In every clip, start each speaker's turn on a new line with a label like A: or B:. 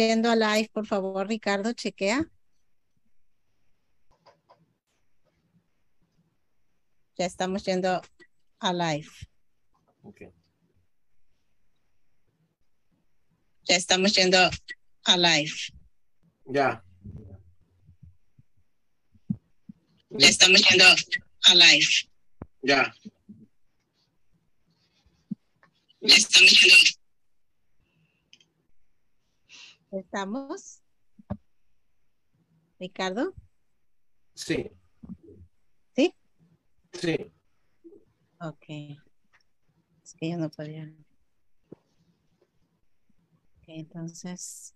A: Yendo a live, por favor, Ricardo, chequea. Ya estamos yendo a live.
B: Okay.
A: Ya estamos yendo a live.
B: Ya.
A: Ya estamos yendo a live.
B: Ya.
A: Ya estamos yendo. ¿Estamos? Ricardo,
B: Sí.
A: ¿sí?
B: Sí.
A: Ok. Es que yo no podía. Ok, entonces.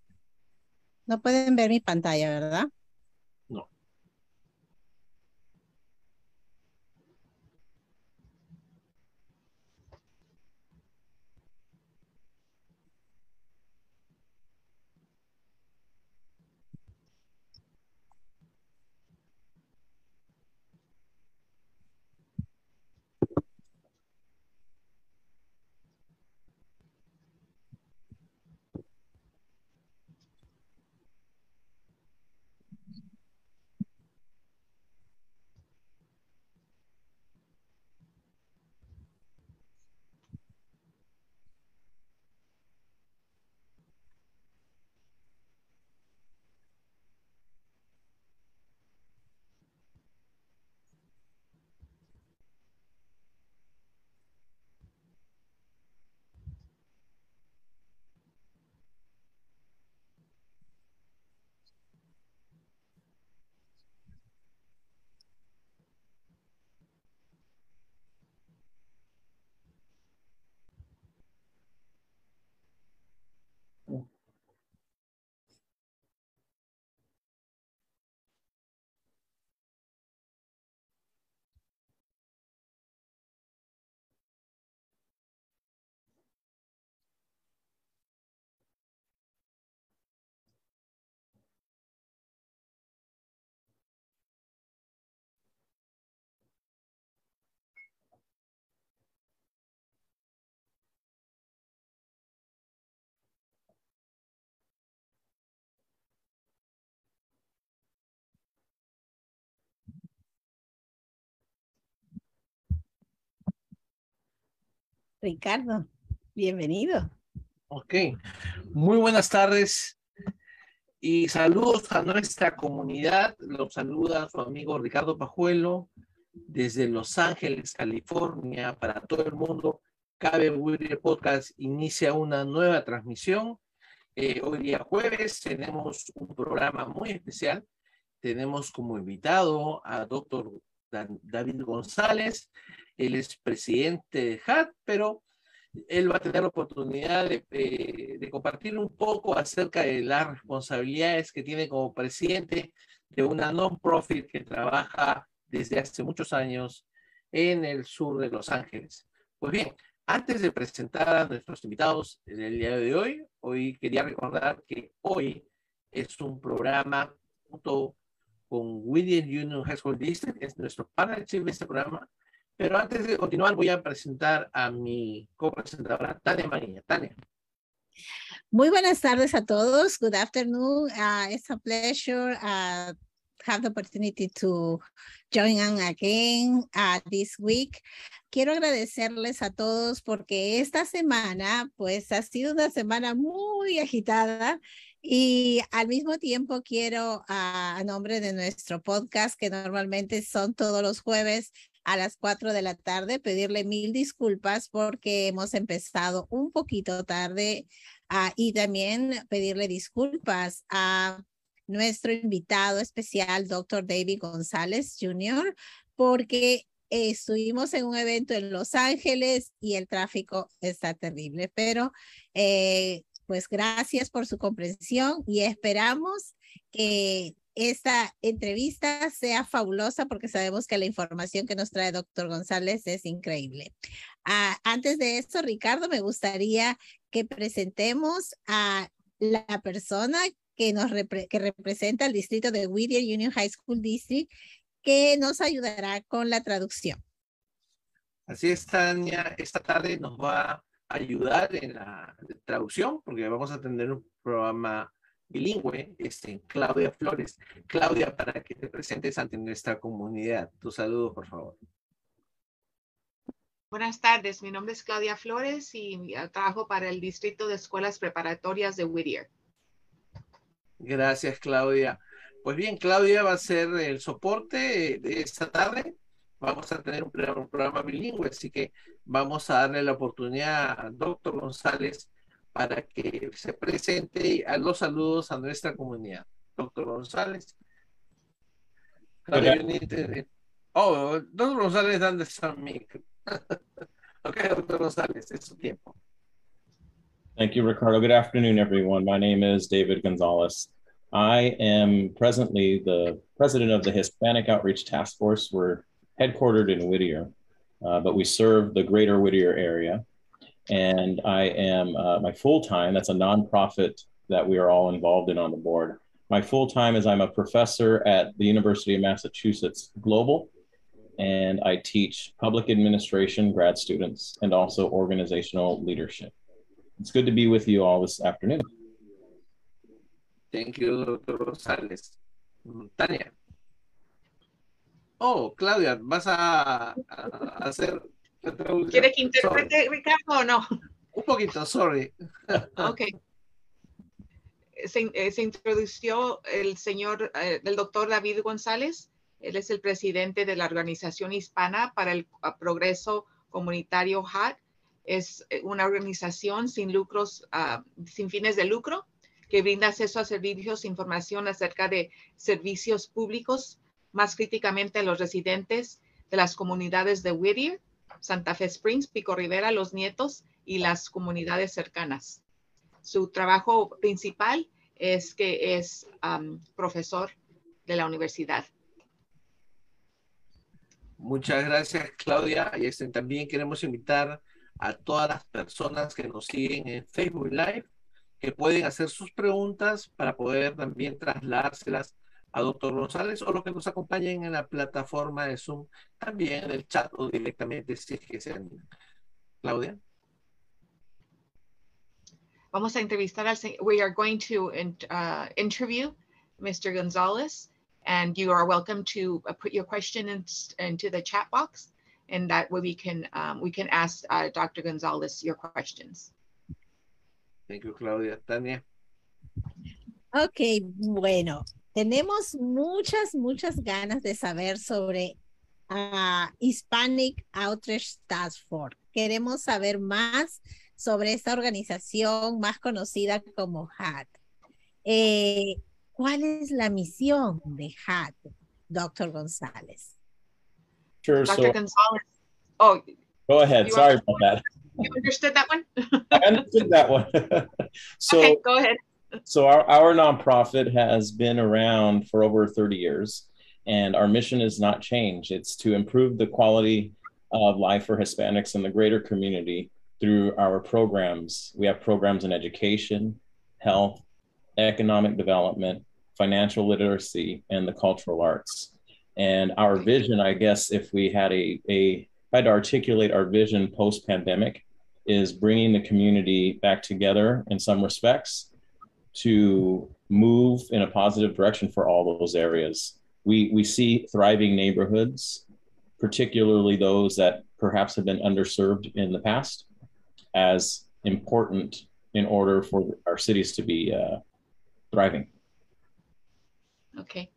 A: No pueden ver mi pantalla, ¿verdad? Ricardo, bienvenido.
B: Ok. Muy buenas tardes y saludos a nuestra comunidad. Los saluda su amigo Ricardo Pajuelo desde Los Ángeles, California, para todo el mundo. Cabe Whittier Podcast inicia una nueva transmisión. Eh, hoy día jueves tenemos un programa muy especial. Tenemos como invitado a doctor David González. Él es presidente de HAT, pero él va a tener la oportunidad de, eh, compartir un poco acerca de las responsabilidades que tiene como presidente de una non-profit que trabaja desde hace muchos años en el sur de Los Ángeles. Pues bien, Antes de presentar a nuestros invitados en el día de hoy, hoy quería recordar que hoy es un programa junto con William Union High School District, es nuestro partnership de este programa. Pero antes de continuar, voy a presentar a mi copresentadora, Tania María. Tania.
A: Muy buenas tardes a todos. Good afternoon. Uh, it's a pleasure uh, have the opportunity to join on again uh, this week. Quiero agradecerles a todos porque esta semana, pues ha sido una semana muy agitada y al mismo tiempo quiero a nombre de nuestro podcast, que normalmente son todos los jueves a las cuatro de la tarde, pedirle mil disculpas porque hemos empezado un poquito tarde uh, y también pedirle disculpas a nuestro invitado especial, doctor David González Jr., porque estuvimos en un evento en Los Ángeles y el tráfico está terrible, pero eh, pues gracias por su comprensión y esperamos que esta entrevista sea fabulosa porque sabemos que la información que nos trae doctor González es increíble. Ah, antes de esto, Ricardo, me gustaría que presentemos a la persona que, nos que representa el distrito de Whittier Union High School District, que nos ayudará con la traducción.
B: Así es, Tania. Esta tarde nos va a ayudar en la traducción, porque vamos a tener un programa bilingüe, este, Claudia Flores. Claudia, para que te presentes ante nuestra comunidad. Tu saludo, por favor.
C: Buenas tardes, mi nombre es Claudia Flores y trabajo para el Distrito de Escuelas Preparatorias de Whittier.
B: Gracias, Claudia. Pues bien, Claudia va a ser el soporte de esta tarde. Vamos a tener un, programa bilingüe, así que vamos a darle la oportunidad al doctor González para que se presente a los saludos a nuestra comunidad. Doctor González. oh, doctor González, ¿dónde está mi? ok, doctor González, es su tiempo.
D: Thank you, Ricardo. Good afternoon, everyone. My name is David Gonzalez. I am presently the president of the Hispanic Outreach Task Force. We're headquartered in Whittier, uh, but we serve the greater Whittier area. And I am uh, my full time, that's a nonprofit that we are all involved in on the board. My full time is I'm a professor at the University of Massachusetts Global, and I teach public administration grad students and also organizational leadership. It's good to be with you all this afternoon.
B: Thank you, Dr. Rosales. Tania. Oh, Claudia, ¿vas a, a hacer
C: la traducción? ¿Quiere que interprete, Ricardo, o no?
B: Un poquito, sorry.
C: ok. Se, eh, se, introdució el señor, eh, el doctor David González. Él es el presidente de la Organización Hispana para el Progreso Comunitario HAT es eh, una organización sin lucros, uh, sin fines de lucro, que brinda acceso a servicios, información acerca de servicios públicos, más críticamente a los residentes de las comunidades de Whittier, Santa Fe Springs, Pico Rivera, Los Nietos y las comunidades cercanas. Su trabajo principal es que es profesor de la universidad.
B: Muchas gracias, Claudia. Y este, también queremos invitar a todas las personas que nos siguen en Facebook Live, que pueden hacer sus preguntas para poder también trasladárselas a doctor González o los que nos acompañen en la plataforma de Zoom, también en el chat o directamente si es que se animan. Claudia.
C: Vamos a entrevistar al We are going to uh, interview Mr. Gonzalez, and you are welcome to uh, put your question in, into the chat box and that way we can um, we can ask uh, Dr. Gonzalez your questions.
B: Thank you, Claudia. Tania.
A: Ok, bueno, tenemos muchas, muchas ganas de saber sobre uh, Hispanic Outreach Task Force. Queremos saber más sobre esta organización más conocida como HAT. Eh, ¿Cuál es la misión de HAT, Doctor González?
D: Sure.
C: Dr.
D: So,
C: Gonzalez. Oh,
D: go ahead. Sorry about that.
C: You understood that one?
D: I understood that one. so,
C: okay, go ahead.
D: So, our, our nonprofit has been around for over 30 years, and our mission has not changed. It's to improve the quality of life for Hispanics in the greater community through our programs. We have programs in education, health, economic development, financial literacy, and the cultural arts. And our vision, I guess, if we had a, a had to articulate our vision post pandemic, is bringing the community back together in some respects to move in a positive direction for all those areas. We, we see thriving neighborhoods, particularly those that perhaps have been underserved in the past, as important in order for our cities to be uh, thriving.
C: Okay.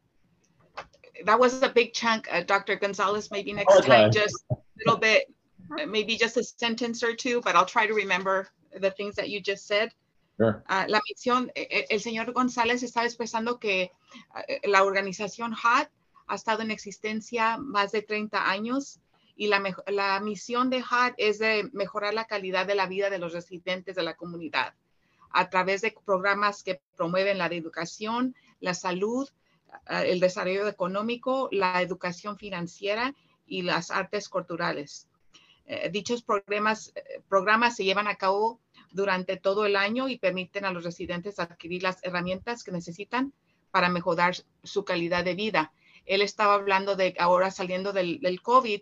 C: That was a big chunk, uh, Dr. Gonzalez. Maybe next time, just a little bit, maybe just a sentence or two, but I'll try to remember the things that you just said. Uh, la misión, el señor González estaba expresando que uh, la organización HAT ha estado en existencia más de 30 años y la, la misión de HAT es de mejorar la calidad de la vida de los residentes de la comunidad a través de programas que promueven la educación, la salud, el desarrollo económico, la educación financiera y las artes culturales. Uh, dichos programas, programas se llevan a cabo durante todo el año y permiten a los residentes adquirir las herramientas que necesitan para mejorar su calidad de vida. Él estaba hablando de ahora saliendo del, COVID,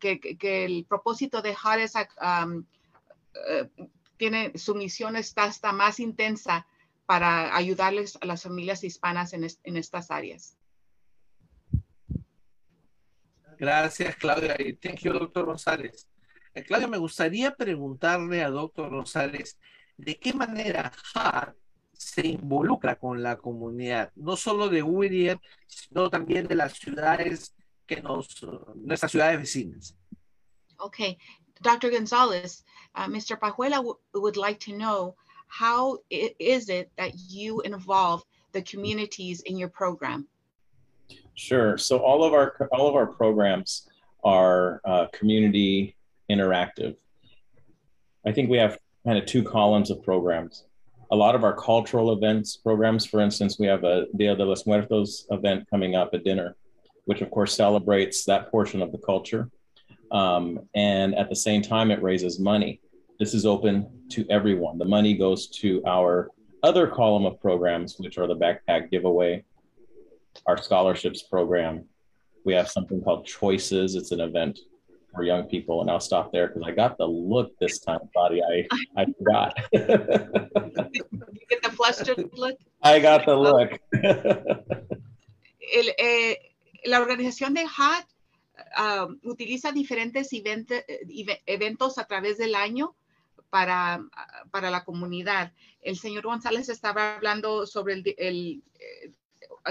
C: que, que, el propósito de um, uh, tiene, su misión está hasta más intensa para ayudarles a las familias hispanas en estas áreas.
B: Gracias, Claudia. Y thank you, doctor González. Eh, Claudia, me gustaría preguntarle a doctor González de qué manera HAR se involucra con la comunidad, no solo de Whittier, sino también de las ciudades que nos, nuestras ciudades vecinas.
C: Okay, Dr. Gonzalez, uh, Mr. Pajuela would like to know how it is it that you involve the communities in your program?
D: Sure. So all of our all of our programs are uh, community interactive. I think we have kind of two columns of programs. A lot of our cultural events programs, for instance, we have a Dia de los Muertos event coming up at dinner, which of course celebrates that portion of the culture. Um, and at the same time, it raises money. This is open to everyone. The money goes to our other column of programs, which are the backpack giveaway, our scholarships program. We have something called Choices. It's an event for young people, and I'll stop there because I got the look this time, Claudia. I, I forgot.
C: you get the flustered look?
D: I got the look.
C: El, eh, la organización de HAT um, utiliza diferentes event, eventos a través del año para, para la comunidad. El señor González estaba hablando sobre el, el eh,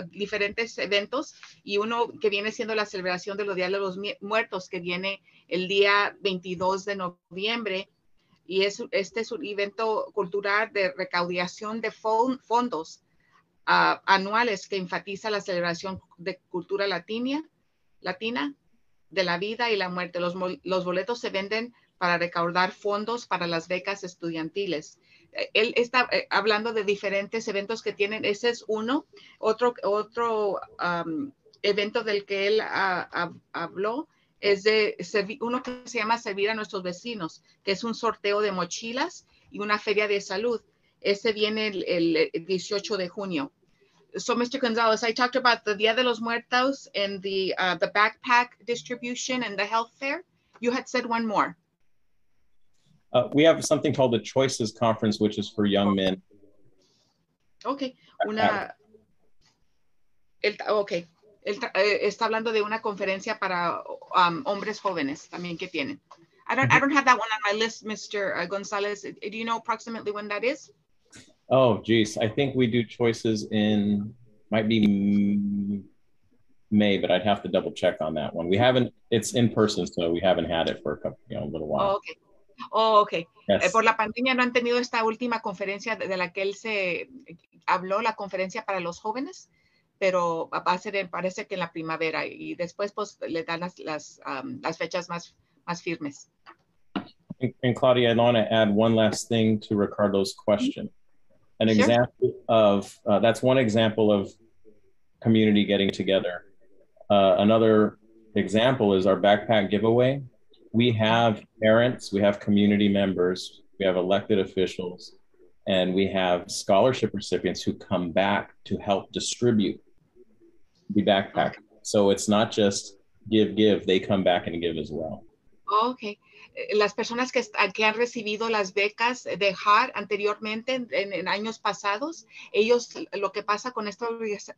C: diferentes eventos y uno que viene siendo la celebración de los de los Muertos, que viene el día 22 de noviembre. Y es, este es un evento cultural de recaudación de fondos uh, anuales que enfatiza la celebración de cultura latina, latina, de la vida y la muerte. Los, los boletos se venden para recaudar fondos para las becas estudiantiles él está eh, hablando de diferentes eventos que tienen. Ese es uno. Otro, otro evento del que él uh, habló es de uno que se llama Servir a nuestros vecinos, que es un sorteo de mochilas y una feria de salud. Ese viene el, el 18 de junio. So, Mr. Gonzalez, I talked about the Dia de los Muertos and the, uh, the backpack distribution and the health fair. You had said one more.
D: Uh, we have something called the Choices Conference, which is for young men.
C: Ok, una. El, ok, el, eh, está hablando de una conferencia para um, hombres jóvenes también que tienen. I don't, I don't have that one on my list, Mr. Uh, Gonzalez. Do you know approximately when that is?
D: Oh, geez. I think we do choices in, might be May, but I'd have to double check on that one. We haven't, it's in person, so we haven't had it for a couple, you know, a little while.
C: Oh, okay. Oh, ok. Yes. Eh, por la pandemia no han tenido esta última conferencia de, la que él se habló, la conferencia para los jóvenes, pero va a ser, parece que en la primavera y después pues le dan las, las, um, las fechas más, más firmes.
D: And, and Claudia, I want to add one last thing to Ricardo's question. An sure. example of, uh, that's one example of community getting together. Uh, another example is our backpack giveaway we have parents, we have community members, we have elected officials, and we have scholarship recipients who come back to help distribute the backpack. So it's not just give, give, they come back and give as well.
C: Okay. Las personas que, que han recibido las becas de HAR anteriormente en, años pasados, ellos, lo que pasa con esta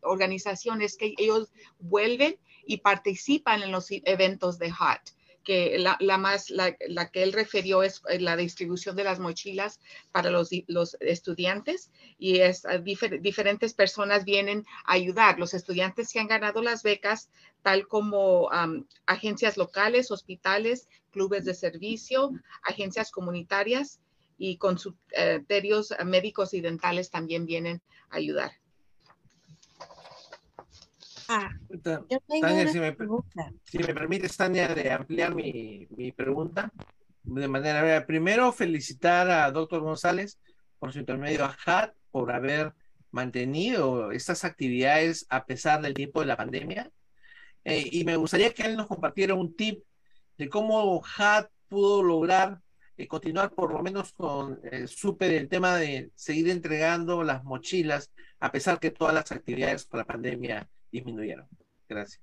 C: organización es que ellos vuelven y participan en los eventos de HAR que la, más, la, que él refirió es eh, la distribución de las mochilas para los, los estudiantes y es ah, difer, diferentes personas vienen a ayudar. Los estudiantes que han ganado las becas, tal como agencias locales, hospitales, clubes de servicio, agencias comunitarias y consultorios médicos y dentales también vienen a ayudar.
A: Ah,
B: Tania, si me, si me, permites, Tania, de ampliar mi, mi pregunta de manera primero felicitar a doctor González por su intermedio a HAT por haber mantenido estas actividades a pesar del tiempo de la pandemia. Eh, y me gustaría que él nos compartiera un tip de cómo HAT pudo lograr eh, continuar por lo menos con eh, súper el tema de seguir entregando las mochilas a pesar que todas las actividades por la pandemia disminuyeron. Gracias.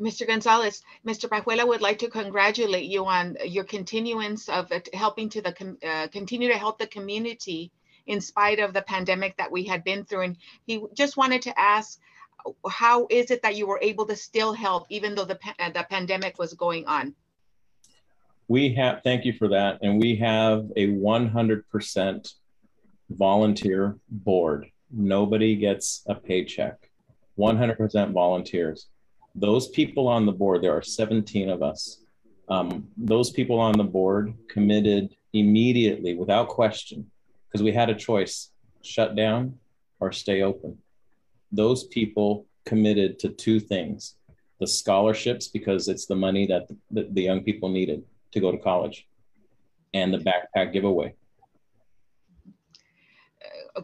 C: Mr. Gonzalez, Mr. Pajuela would like to congratulate you on your continuance of helping to the uh, continue to help the community in spite of the pandemic that we had been through. And he just wanted to ask, how is it that you were able to still help even though the, uh, the pandemic was going on?
D: We have, thank you for that. And we have a 100% volunteer board. Nobody gets a paycheck. 100% volunteers. Those people on the board, there are 17 of us. Um, those people on the board committed immediately without question because we had a choice shut down or stay open. Those people committed to two things the scholarships, because it's the money that the, the young people needed to go to college, and the backpack giveaway.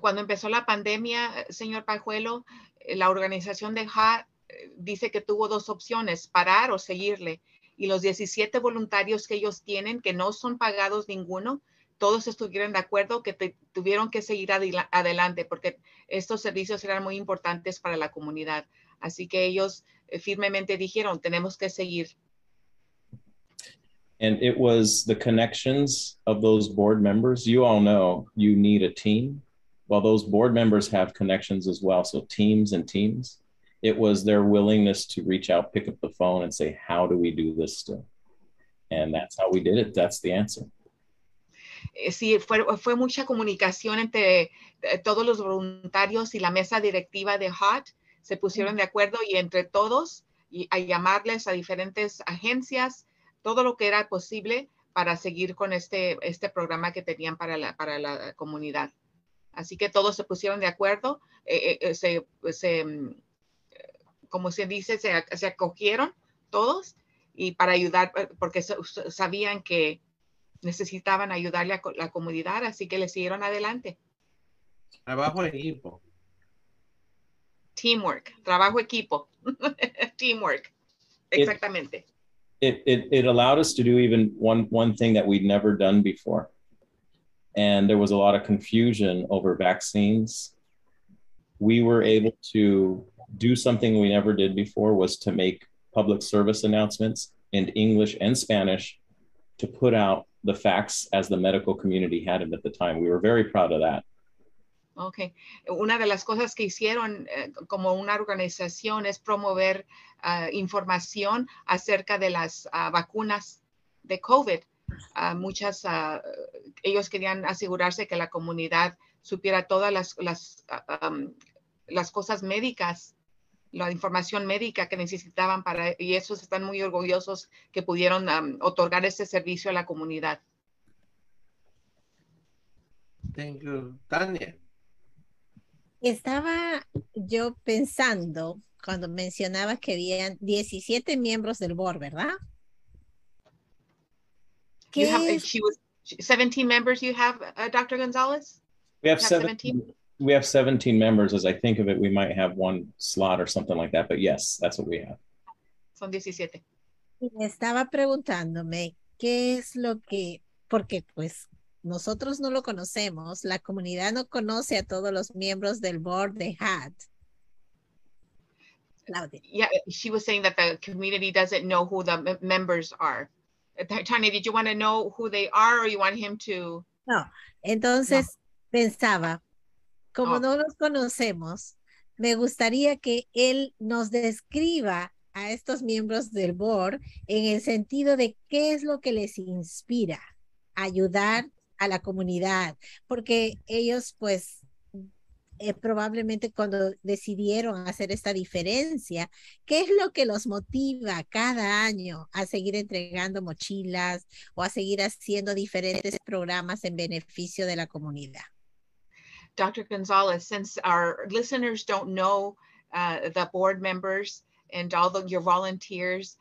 C: Cuando empezó la pandemia, señor Pajuelo, la organización de HA eh, dice que tuvo dos opciones, parar o seguirle. Y los 17 voluntarios que ellos tienen, que no son pagados ninguno, todos estuvieron de acuerdo que tuvieron que seguir adelante porque estos servicios eran muy importantes para la comunidad. Así que ellos eh, firmemente dijeron, tenemos que seguir.
D: And it was the connections of those board members. You all know you need a team while those board members have connections as well, so teams and teams, it was their willingness to reach out, pick up the phone, and say, How do we do this still? And that's how we did it. That's the answer.
C: Eh, sí, fue, fue mucha comunicación entre eh, todos los voluntarios y la mesa directiva de HOT. Se pusieron de acuerdo y entre todos y a llamarles a diferentes agencias, todo lo que era posible para seguir con este, este programa que tenían para la, para la comunidad. Así que todos se pusieron de acuerdo, eh, eh, se, se, mm, como se dice, se, se, acogieron todos y para ayudar, eh, porque sabían que necesitaban ayudarle a la comunidad, así que le siguieron adelante.
B: Trabajo equipo.
C: Teamwork, trabajo equipo. Teamwork, exactamente.
D: It, it, it allowed us to do even one, one thing that we'd never done before. And there was a lot of confusion over vaccines. We were able to do something we never did before was to make public service announcements in english and spanish to put out the facts as the medical community had them at the time. We were very proud of that.
C: Ok, una de las cosas que hicieron eh, como una organización es promover uh, información acerca de las uh, vacunas de COVID. Muchas, uh, ellos querían asegurarse que la comunidad supiera todas las, las, uh, um, las cosas médicas, la información médica que necesitaban para, y esos están muy orgullosos que pudieron um, otorgar ese servicio a la comunidad.
B: Thank you. Tania.
A: Estaba yo pensando cuando mencionaba que habían 17 miembros del board, ¿verdad?
C: You have, she was 17 members you have, uh, Dr. Gonzalez?
D: We have, have 17, 17? We have 17 members. As I think of it, we might have one slot or something like that. But yes, that's what we have.
C: Son 17.
A: Estaba preguntándome qué es lo que, porque pues nosotros no lo conocemos, la comunidad no conoce a todos los miembros del board de HAT.
C: Claudia. Yeah, she was saying that the community doesn't know who the members are. Tanya, did you want to know who they are or you want him to?
A: No, entonces no. pensaba, como oh. no los conocemos, me gustaría que él nos describa a estos miembros del board en el sentido de qué es lo que les inspira a ayudar a la comunidad, porque ellos pues eh, probablemente cuando decidieron hacer esta diferencia, ¿qué es lo que los motiva cada año a seguir entregando mochilas o a seguir haciendo diferentes programas en beneficio de la comunidad?
C: Dr. Gonzalez, since our listeners don't know uh, the board members and all the, your volunteers,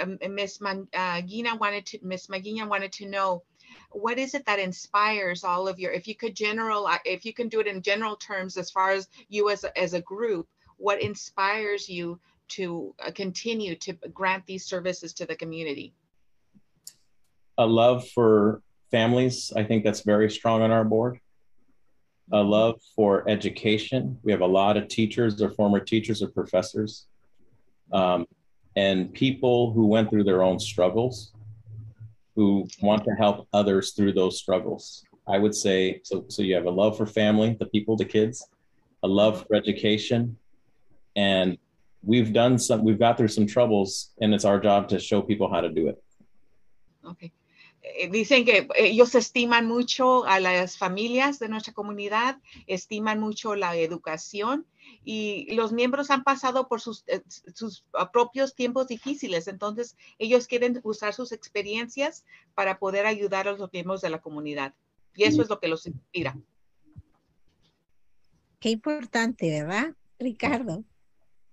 C: um, Miss Man, uh, Gina wanted to, Miss Magina wanted to know what is it that inspires all of your if you could general if you can do it in general terms as far as you as a, as a group what inspires you to uh, continue to grant these services to the community?
D: A love for families i think that's very strong on our board. A mm-hmm. love for education. We have a lot of teachers or former teachers or professors. Um, and people who went through their own struggles who want to help others through those struggles. I would say so. So you have a love for family, the people, the kids, a love for education, and we've done some. We've got through some troubles, and it's our job to show people how to do it.
C: Okay. Eh, dicen que ellos estiman mucho a las familias de nuestra comunidad, estiman mucho la educación y los miembros han pasado por sus, eh, sus ah, propios tiempos difíciles, entonces ellos quieren usar sus experiencias para poder ayudar a los miembros de la comunidad y eso es lo que los inspira.
A: Qué importante, ¿verdad, Ricardo?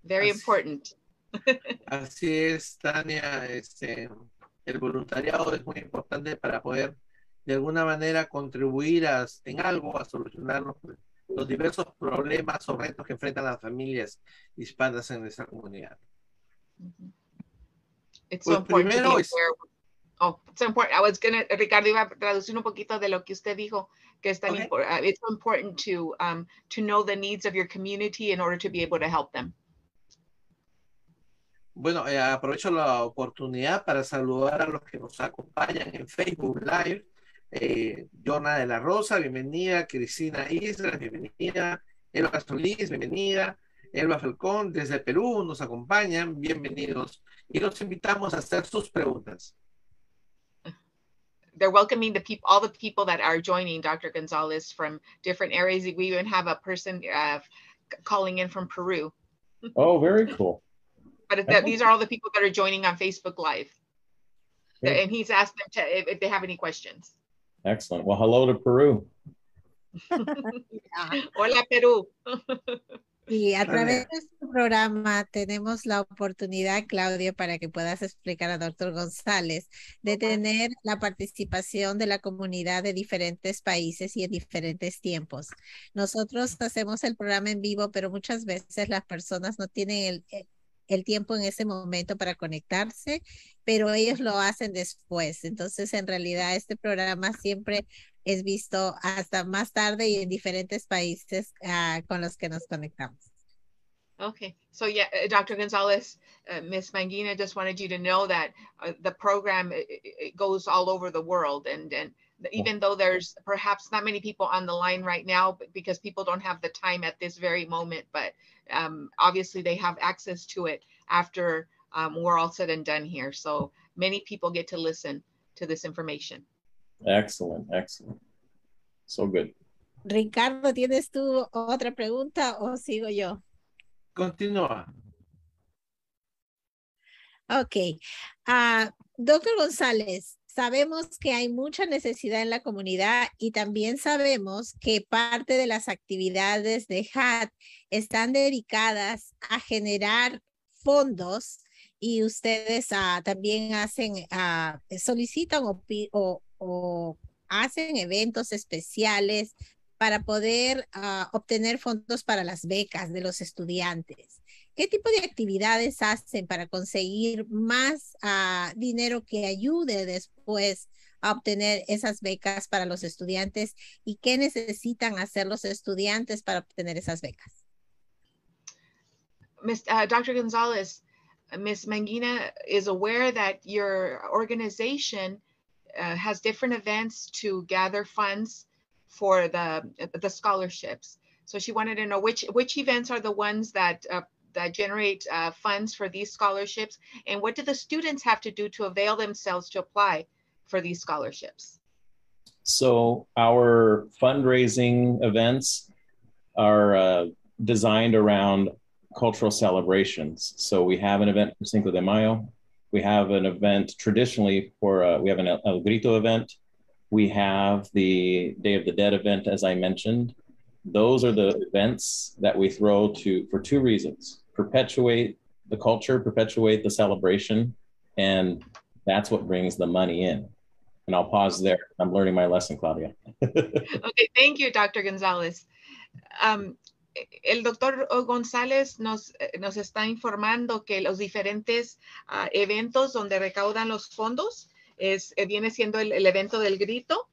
C: Very important.
B: Así es, Tania. Este, el voluntariado es muy importante para poder de alguna manera contribuir a, en algo a solucionar los, los diversos problemas o retos que enfrentan las familias hispanas en nuestra comunidad.
C: It's pues so primero es, Oh, it's important. I was gonna, Ricardo iba a traducir un poquito de lo que usted dijo, que es tan okay. important. Uh, it's important to um, to know the needs of your community in order to be able to help them.
B: Bueno, eh, aprovecho la oportunidad para saludar a los que nos acompañan en Facebook Live. Eh, Jorna de la Rosa, bienvenida. Cristina Isla, bienvenida. Elba Solís, bienvenida. Elba Falcón, desde Perú, nos acompañan. Bienvenidos. Y los invitamos a hacer sus preguntas.
C: They're welcoming the people, all the people that are joining Dr. Gonzalez from different areas. We even have a person uh, calling in from Peru.
D: Oh, very cool.
C: But that, these are all the people that are joining on Facebook Live. And he's asked them to, if, if, they have any questions.
D: Excellent. Well, hello to Peru.
C: Hola, Perú.
A: Y a través de este programa tenemos la oportunidad, Claudia, para que puedas explicar a doctor González, de tener la participación de la comunidad de diferentes países y en diferentes tiempos. Nosotros hacemos el programa en vivo, pero muchas veces las personas no tienen el, el tiempo en ese momento para conectarse, pero ellos lo hacen después. Entonces, en realidad, este programa siempre es visto hasta más tarde y en diferentes países uh, con los que nos conectamos.
C: Okay, so yeah, uh, Dr. Gonzalez, uh, Ms. Mangina just wanted you to know that uh, the program goes all over the world, and and even though there's perhaps not many people on the line right now, because people don't have the time at this very moment, but um, obviously they have access to it after um, we're all said and done here. So many people get to listen to this information.
D: Excellent, excellent. So good.
A: Ricardo, ¿tienes tú otra pregunta o sigo yo?
B: Continúa.
A: Ok. Uh, Doctor González, Sabemos que hay mucha necesidad en la comunidad y también sabemos que parte de las actividades de HAT están dedicadas a generar fondos y ustedes uh, también hacen, uh, solicitan o, hacen eventos especiales para poder uh, obtener fondos para las becas de los estudiantes. ¿Qué tipo de actividades hacen para conseguir más uh, dinero que ayude después a obtener esas becas para los estudiantes y qué necesitan hacer los estudiantes para obtener esas becas?
C: Ms. Uh, Dr. Gonzalez, Ms. Mangina is aware that your organization uh, has different events to gather funds for the the scholarships. So she wanted to know which which events are the ones that uh, that generate uh, funds for these scholarships, and what do the students have to do to avail themselves to apply for these scholarships?
D: So our fundraising events are uh, designed around cultural celebrations. So we have an event for Cinco de Mayo. We have an event traditionally for, uh, we have an El Grito event. We have the Day of the Dead event, as I mentioned. Those are the events that we throw to for two reasons perpetuate the culture, perpetuate the celebration, and that's what brings the money in. And I'll pause there. I'm learning my lesson, Claudia.
C: okay, thank you, Dr. Gonzalez. Um, el doctor González nos, nos está informando que los diferentes uh, eventos donde recaudan los fondos es, eh, viene siendo el, el, evento del grito,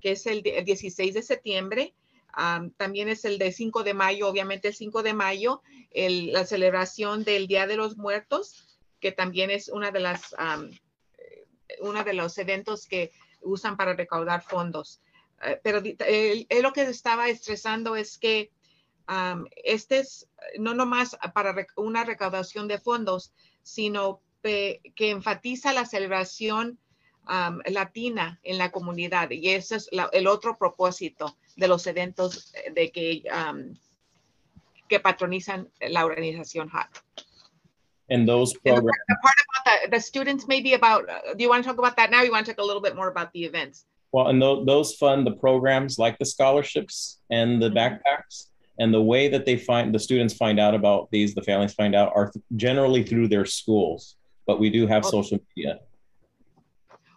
C: que es el, el 16 de septiembre. También es el de 5 de mayo, obviamente el 5 de mayo, la celebración del Día de los Muertos, que también es una de las, um, uno de los eventos que usan para recaudar fondos. Uh, pero lo que estaba estresando es que Um, este es no nomás para una recaudación de fondos, sino que enfatiza la celebración um, latina en la comunidad. Y ese es la, el otro propósito de los eventos de que, um, que patronizan la organización HAT.
D: And those programs.
C: The part about the, the students, maybe about, uh, do you want to talk about that now? You want to talk a little bit more about the events?
D: Well, and th those fund the programs like the scholarships and the mm -hmm. backpacks and the way that they find the students find out about these the families find out are generally through their schools but we do have okay. social media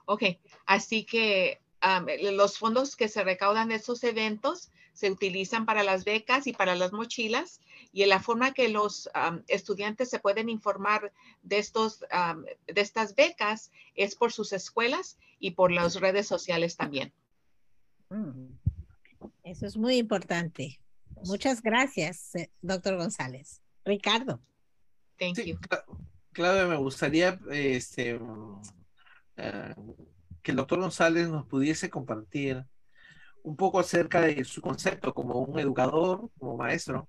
C: okay así que um, los fondos que se recaudan de esos eventos se utilizan para las becas y para las mochilas y en la forma que los um, estudiantes se pueden informar de estos um, de estas becas es por sus escuelas y por las redes sociales también.
A: Mm. Eso es muy importante. Muchas gracias, eh, doctor González. Ricardo.
C: Thank sí, you.
B: Claro, me gustaría este, que el doctor González nos pudiese compartir un poco acerca de su concepto como un educador, como maestro,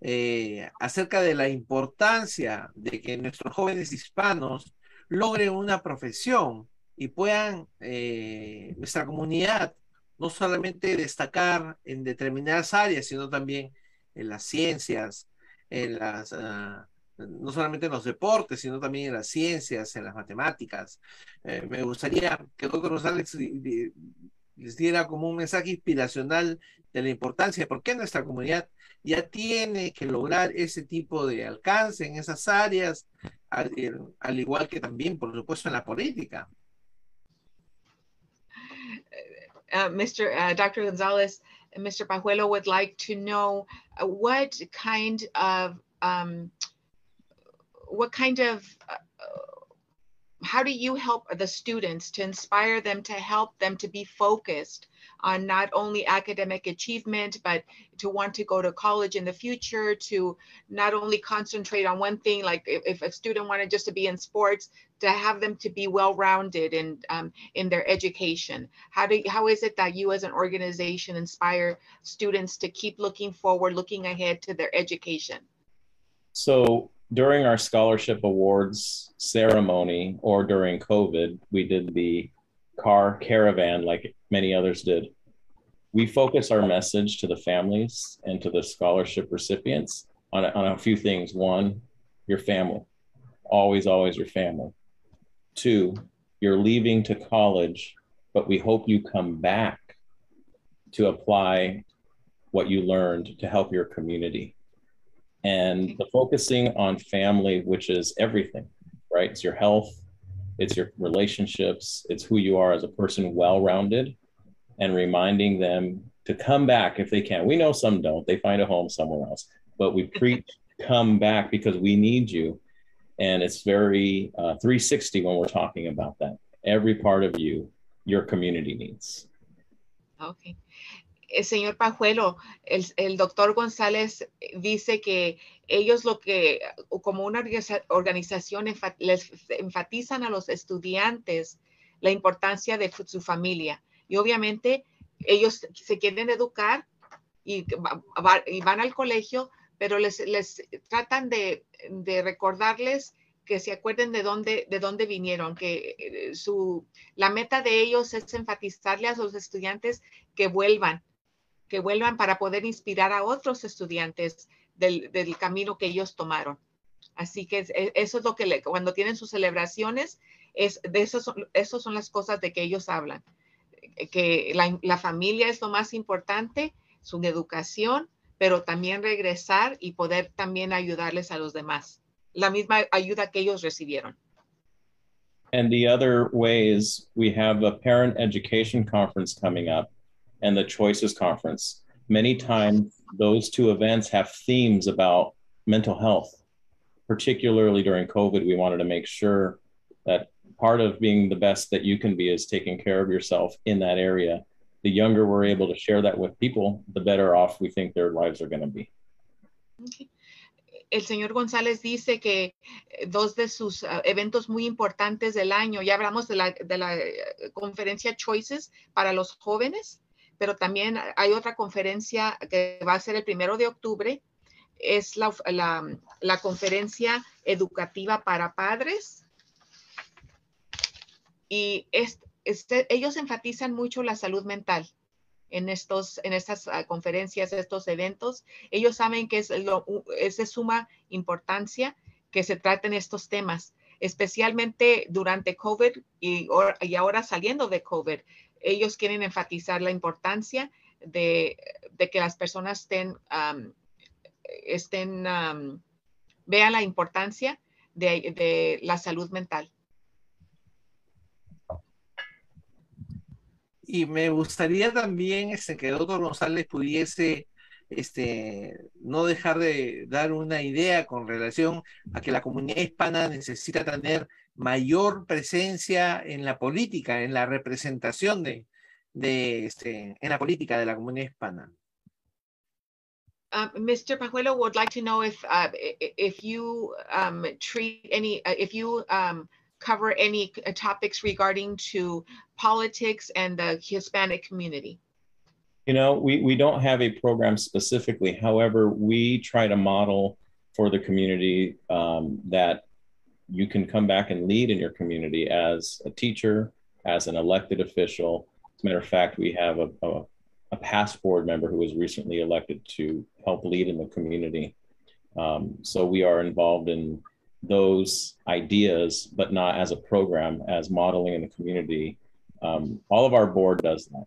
B: eh, acerca de la importancia de que nuestros jóvenes hispanos logren una profesión y puedan eh, nuestra comunidad no solamente destacar en determinadas áreas, sino también en las ciencias, en las, uh, no solamente en los deportes, sino también en las ciencias, en las matemáticas. Eh, me gustaría que doctor Rosales les diera como un mensaje inspiracional de la importancia de por qué nuestra comunidad ya tiene que lograr ese tipo de alcance en esas áreas, al, al igual que también, por supuesto, en la política.
C: uh, Mr. Dr. Gonzalez Mr. Pajuelo would like to know uh, what kind of um, what kind of uh, how do you help the students to inspire them to help them to be focused on not only academic achievement but to want to go to college in the future to not only concentrate on one thing like if, a student wanted just to be in sports to have them to be well-rounded in um, in their education? How do how is it that you as an organization inspire students to keep looking forward looking ahead to their education?
D: So during our scholarship awards ceremony or during COVID, we did the car caravan like many others did. We focus our message to the families and to the scholarship recipients on a, on a few things. One, your family, always, always your family. Two, you're leaving to college, but we hope you come back to apply what you learned to help your community and the focusing on family, which is everything, right? It's your health, it's your relationships, it's who you are as a person, well rounded, and reminding them to come back if they can. We know some don't, they find a home somewhere else, but we preach come back because we need you. And it's very uh, 360 when we're talking about that. Every part of you, your community needs.
C: Okay. El señor Pajuelo, el, doctor González dice que ellos lo que, como una organización, les enfatizan a los estudiantes la importancia de su familia. Y obviamente ellos se quieren educar y, y van al colegio, pero les, les tratan de, de, recordarles que se acuerden de dónde, de dónde vinieron, que eh, su, la meta de ellos es enfatizarle a los estudiantes que vuelvan, que vuelvan para poder inspirar a otros estudiantes del, del camino que ellos tomaron. Así que eso es lo que le, cuando tienen sus celebraciones, es, de eso son, son las cosas de que ellos hablan, que la, la familia es lo más importante, su educación, pero también regresar y poder también ayudarles a los demás. La misma ayuda que ellos recibieron.
D: And the other way is we have a parent education conference coming up and the choices conference. Many times those two events have themes about mental health. Particularly during COVID, we wanted to make sure that part of being the best that you can be is taking care of yourself in that area the younger we're able to share that with people, the better off we think their lives are going to be.
C: Okay. El señor González dice que eh, dos de sus uh, eventos muy importantes del año, ya hablamos de la, de la uh, conferencia Choices para los jóvenes, pero también hay otra conferencia que va a ser el primero de octubre, es la, la, conferencia educativa para padres. Y es, este, ellos enfatizan mucho la salud mental en, estos, en estas uh, conferencias, estos eventos. Ellos saben que es, lo, es de suma importancia que se traten estos temas, especialmente durante COVID y, y ahora saliendo de COVID. Ellos quieren enfatizar la importancia de, que las personas estén, um, estén vean la importancia de, la salud mental.
B: Y me gustaría también este, que doctor González pudiese este, no dejar de dar una idea con relación a que la comunidad hispana necesita tener mayor presencia en la política, en la representación de, de este, en la política de la comunidad hispana.
C: Uh, Mr. Pajuelo would like to know if uh, if you um, treat any uh, if you um, cover any uh, topics regarding to politics and the Hispanic community?
D: You know, we, we don't have a program specifically. However, we try to model for the community um, that you can come back and lead in your community as a teacher, as an elected official. As a matter of fact, we have a, a, a past board member who was recently elected to help lead in the community. Um, so we are involved in those ideas, but not as a program, as modeling in the community. Um, all of our board does that.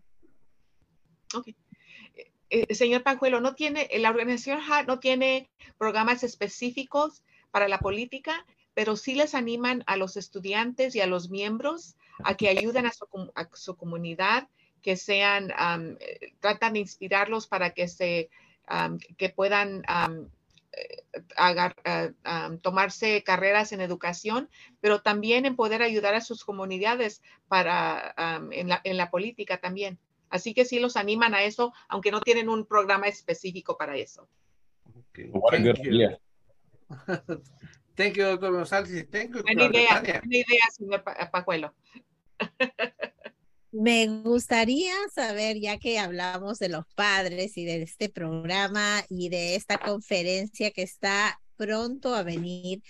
C: Okay. Eh, eh señor Panjuelo, no tiene, la organización no tiene programas específicos para la política, pero sí les animan a los estudiantes y a los miembros a que ayuden a su, a su comunidad, que sean, um, tratan de inspirarlos para que se, um, que puedan um, agar, uh, um, tomarse carreras en educación, pero también en poder ayudar a sus comunidades para, um, en, la, en, la, política también. Así que sí los animan a eso, aunque no tienen un programa específico para eso.
D: Okay. What a good idea.
B: Thank you, doctor González. Thank you,
C: buena idea, buena idea, señor Pajuelo.
A: Me gustaría saber, ya que hablamos de los padres y de este programa y de esta conferencia que está pronto a venir,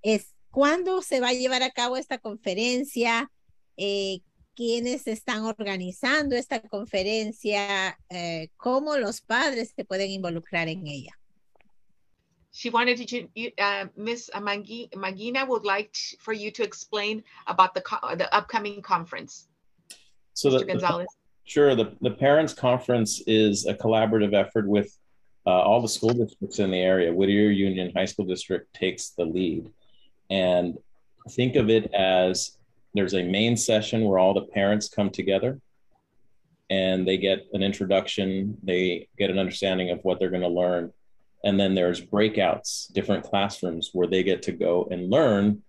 A: es cuándo se va a llevar a cabo esta conferencia, eh, quiénes están organizando esta conferencia, eh, cómo los padres se pueden involucrar en ella.
C: She wanted to, uh, Miss Magina would like for you to explain about the, the upcoming conference.
D: So the, the, sure, the, the parents conference is a collaborative effort with uh, all the school districts in the area. Whittier Union High School District takes the lead. And think of it as there's a main session where all the parents come together and they get an introduction, they get an understanding of what they're going to learn. And then there's breakouts, different classrooms where they get to go and learn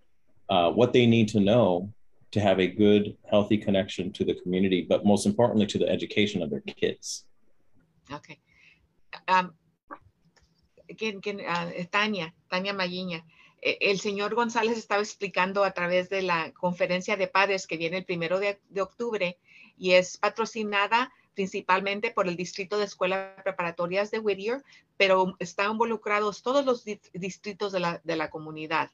D: uh, what they need to know to have a good, healthy connection to the community, but most importantly to the education of their kids.
C: Okay. Um, ¿quién, quién, uh, Tania, Tania Maguiña. El señor González estaba explicando a través de la conferencia de padres que viene el primero de, de octubre y es patrocinada principalmente por el Distrito de Escuelas Preparatorias de Whittier, pero están involucrados todos los distritos de la, de la comunidad.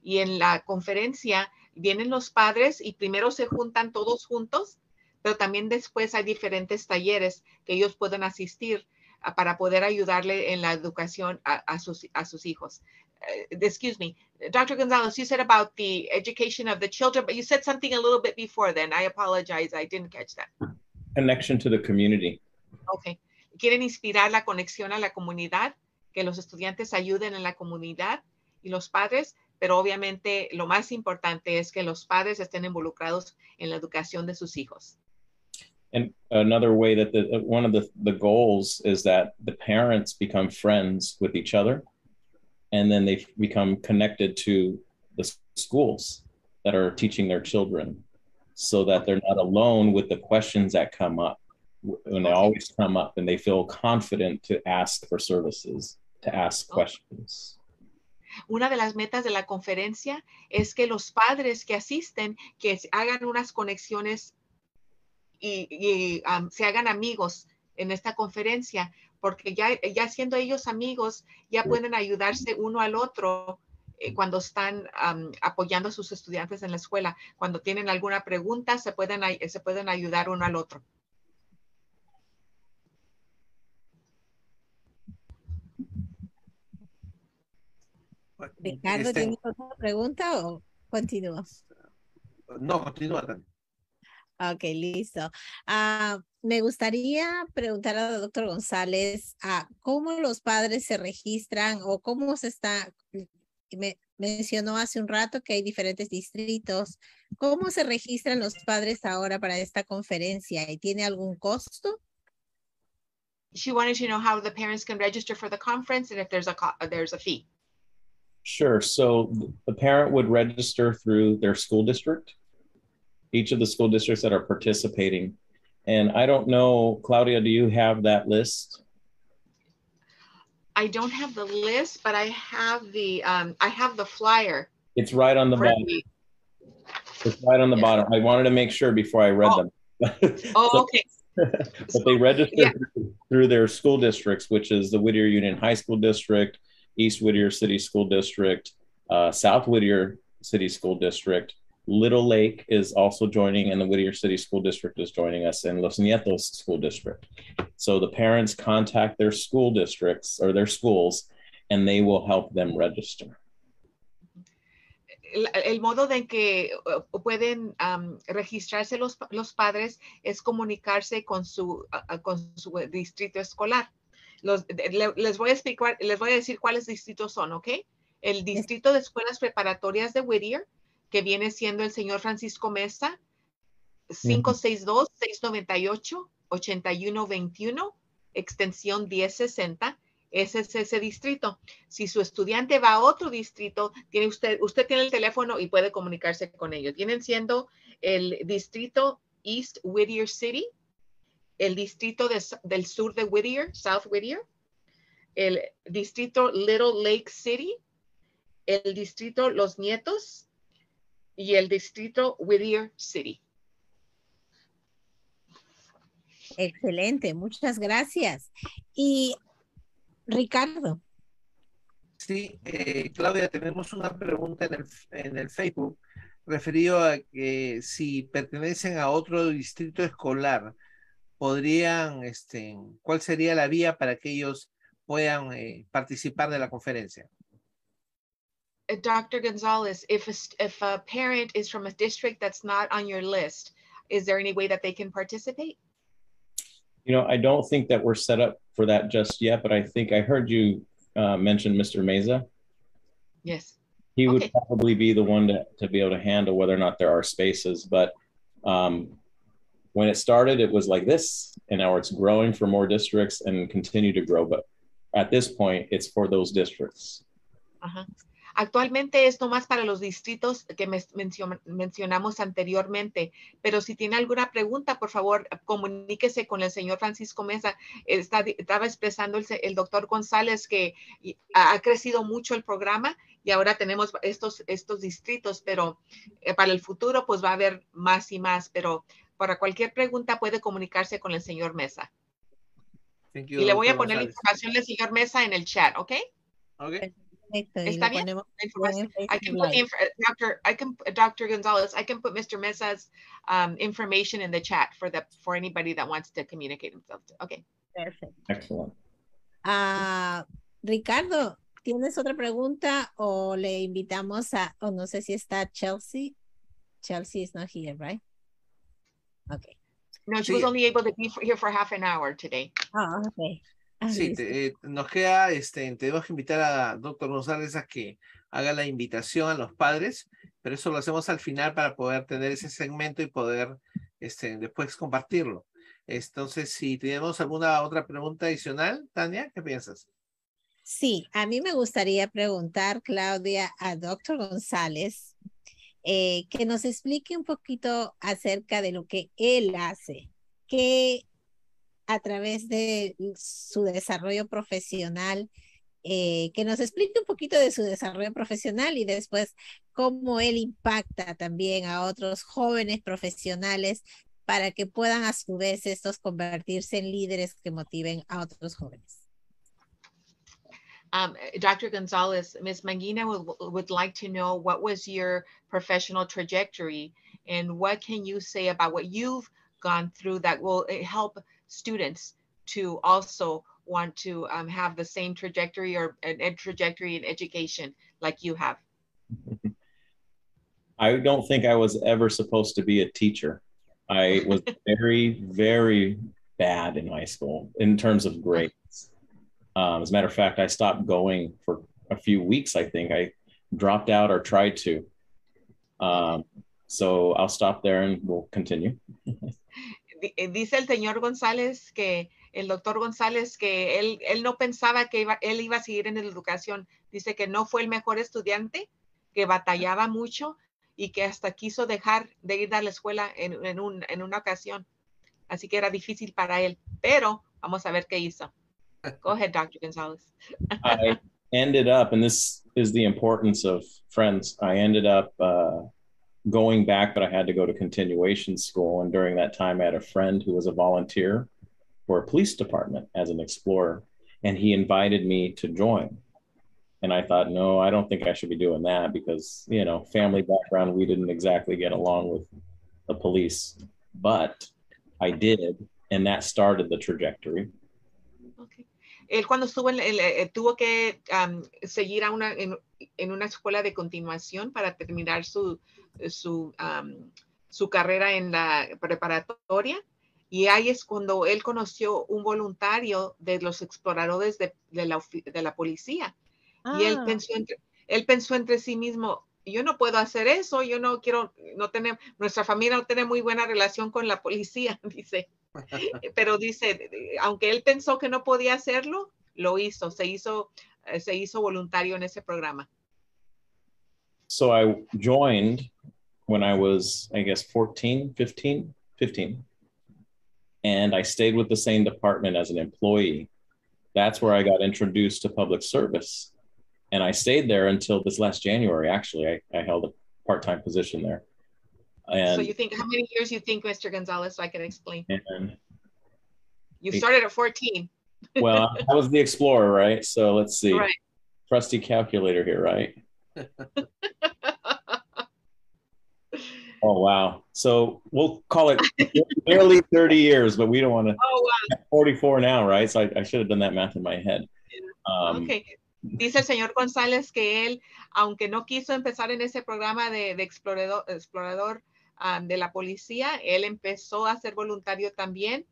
C: Y en la conferencia vienen los padres y primero se juntan todos juntos, pero también después hay diferentes talleres que ellos pueden asistir a, para poder ayudarle en la educación a, sus, a sus hijos. Uh, excuse me, Dr. Gonzalez, you said about the education of the children, but you said something a little bit before then. I apologize, I didn't catch that.
D: Connection to the community.
C: Okay. Quieren inspirar la conexión a la comunidad, que los estudiantes ayuden en la comunidad y los padres, pero obviamente lo más importante es que los padres estén involucrados en la educación de sus hijos.
D: And another way that the, one of the, the goals is that the parents become friends with each other and then they become connected to the schools that are teaching their children so that they're not alone with the questions that come up. When they always come up and they feel confident to ask for services to ask questions.
C: Una de las metas de la conferencia es que los padres que asisten, que hagan unas conexiones y, y um, se hagan amigos en esta conferencia, porque ya, ya siendo ellos amigos, ya pueden ayudarse uno al otro eh, cuando están um, apoyando a sus estudiantes en la escuela. Cuando tienen alguna pregunta, se pueden, se pueden ayudar uno al otro.
A: Ricardo, este, ¿tienes otra pregunta o continúa?
B: No, continúa.
A: Ok, listo. Uh, me gustaría preguntar al doctor González uh, cómo los padres se registran o cómo se está, me mencionó hace un rato que hay diferentes distritos. ¿Cómo se registran los padres ahora para esta conferencia? ¿Y tiene algún costo?
C: She wanted to know how the parents can register for the conference and if there's a uh, there's a fee.
D: Sure. So the parent would register through their school district, each of the school districts that are participating. And I don't know, Claudia, do you have that list?
C: I don't have the list, but I have the um, I have the flyer.
D: It's right on the bottom. It's right on the bottom. I wanted to make sure before I read
C: oh.
D: them.
C: oh, so, okay.
D: but they register yeah. through their school districts, which is the Whittier Union High School District, East Whittier City School District, uh, South Whittier City School District. Little Lake is also joining, and the Whittier City School District is joining us, and Los Nietos School District. So the parents contact their school districts or their schools, and they will help them register.
C: El, modo de que uh, pueden um, registrarse los, los padres es comunicarse con su, uh, con su distrito escolar. Los, le, les, voy a explicar, les voy a decir cuáles distritos son, ¿ok? El distrito de escuelas preparatorias de Whittier, que viene siendo el señor Francisco Mesa, 562-698-8121, extensión 1060. Ese es ese distrito. Si su estudiante va a otro distrito, tiene usted, usted tiene el teléfono y puede comunicarse con ellos. Vienen siendo el distrito East Whittier City, el distrito de, del sur de Whittier, South Whittier, el distrito Little Lake City, el distrito Los Nietos y el distrito Whittier City.
A: Excelente, muchas gracias. Y Ricardo.
B: Sí, eh, Claudia, tenemos una pregunta en el, en el Facebook referido a que si pertenecen a otro distrito escolar, podrían, este, cuál sería la vía para que ellos puedan eh, participar de la conferencia?
C: Uh, Dr. Gonzalez, if a, if a parent is from a district that's not on your list, is there any way that they can participate?
D: You know, I don't think that we're set up for that just yet, but I think I heard you uh, mention Mr. Meza.
C: Yes.
D: He would probably be the one to, to be able to handle whether or not there are spaces. But um, when it started, it was like this, and now it's growing for more districts and continue to grow. But at this point, it's for those districts.
C: Ajá. Actualmente es nomás para los distritos que me- mencio- mencionamos anteriormente, pero si tiene alguna pregunta, por favor, comuníquese con el señor Francisco Mesa. Está- estaba expresando el, el doctor González que ha, crecido mucho el programa y ahora tenemos estos, estos distritos, pero eh, para el futuro pues va a haber más y más, pero para cualquier pregunta puede comunicarse con el señor Mesa.
B: Thank you,
C: Y le voy a poner la información del señor Mesa en el chat, ¿ok?
B: Okay.
A: Perfecto, y
C: ¿Está bien?
A: ponemos
C: La información.
A: en
C: I can put the
A: Live.
C: inf- uh, Dr. I can Dr. Gonzalez. I can put Mr. Mesa's um, information in the chat for the for anybody that wants to communicate themselves. Okay.
A: Perfecto.
D: Excellent.
A: Ah, Ricardo, ¿tienes otra pregunta o le invitamos a, o no sé si está Chelsea? Chelsea is not here, right? Okay.
C: No, she was only able to be for- here for half an hour today.
A: Ah, okay. Ah,
B: Sí, te- eh, nos queda, este, tenemos que invitar a doctor González a que haga la invitación a los padres, pero eso lo hacemos al final para poder tener ese segmento y poder este, después compartirlo. Entonces, si tenemos alguna otra pregunta adicional, Tania, ¿qué piensas?
A: Sí, a mí me gustaría preguntar, Claudia, a doctor González, eh, que nos explique un poquito acerca de lo que él hace, que a través de su desarrollo profesional, eh, que nos explique un poquito de su desarrollo profesional y después cómo él impacta también a otros jóvenes profesionales para que puedan a su vez estos convertirse en líderes que motiven a otros jóvenes.
C: Um, Dr. Gonzalez, Ms. Mangina would, would like to know what was your professional trajectory and what can you say about what you've gone through that will eh, help students to also want to um, have the same trajectory or an ed trajectory in education like you have.
D: I don't think I was ever supposed to be a teacher. I was very, very bad in high school in terms of grades. Um, as a matter of fact, I stopped going for a few weeks. I think I dropped out or tried to. Um, so I'll stop there and we'll continue.
C: Eh, Dice el señor González que el doctor González que él, él no pensaba que iba, él iba a seguir en la educación. Dice que no fue el mejor estudiante, que batallaba mucho y que hasta quiso dejar de ir a la escuela en, en, un, en una ocasión. Así que era difícil para él, pero vamos a ver qué hizo. Go ahead, Dr. Gonzalez.
D: I ended up, and this is the importance of friends. I ended up uh, going back, but I had to go to continuation school. And during that time, I had a friend who was a volunteer for a police department as an explorer, and he invited me to join. And I thought, no, I don't think I should be doing that because, you know, family background, we didn't exactly get along with the police. But I did, and that started the trajectory.
C: Okay. Él cuando estuvo en, el- eh, tuvo que seguir a una, en, en una escuela de continuación para terminar su, su, su carrera en la preparatoria. Y ahí es cuando él conoció un voluntario de los exploradores de, de la, de la policía. Y él
A: Ah,
C: pensó, entre, él pensó entre sí mismo, yo no puedo hacer eso, yo no quiero, no tener, nuestra familia no tiene muy buena relación con la policía, dice. Pero dice, aunque él pensó que no podía hacerlo, lo hizo, se hizo, eh, se hizo voluntario en ese programa.
D: so I joined when I was, I guess, 14, 15, 15. And I stayed with the same department as an employee. That's where I got introduced to public service. And I stayed there until this last January. Actually, I, I held a part time position there.
C: so you think, how many years you think, Mr. Gonzalez, so I can explain?
D: and
C: You started at 14.
D: well, I was the explorer, right? So let's see.
C: Right.
D: Trusty calculator here, right? Oh, wow. So we'll call it nearly 30 years, but we don't want to.
C: Oh, wow.
D: 44 now, right? So I, I should have done that math in my head. Um,
C: Ok. Dice el señor González que él, aunque no quiso empezar en ese programa de, de explorador, explorador um, de la policía, él empezó a ser voluntario también.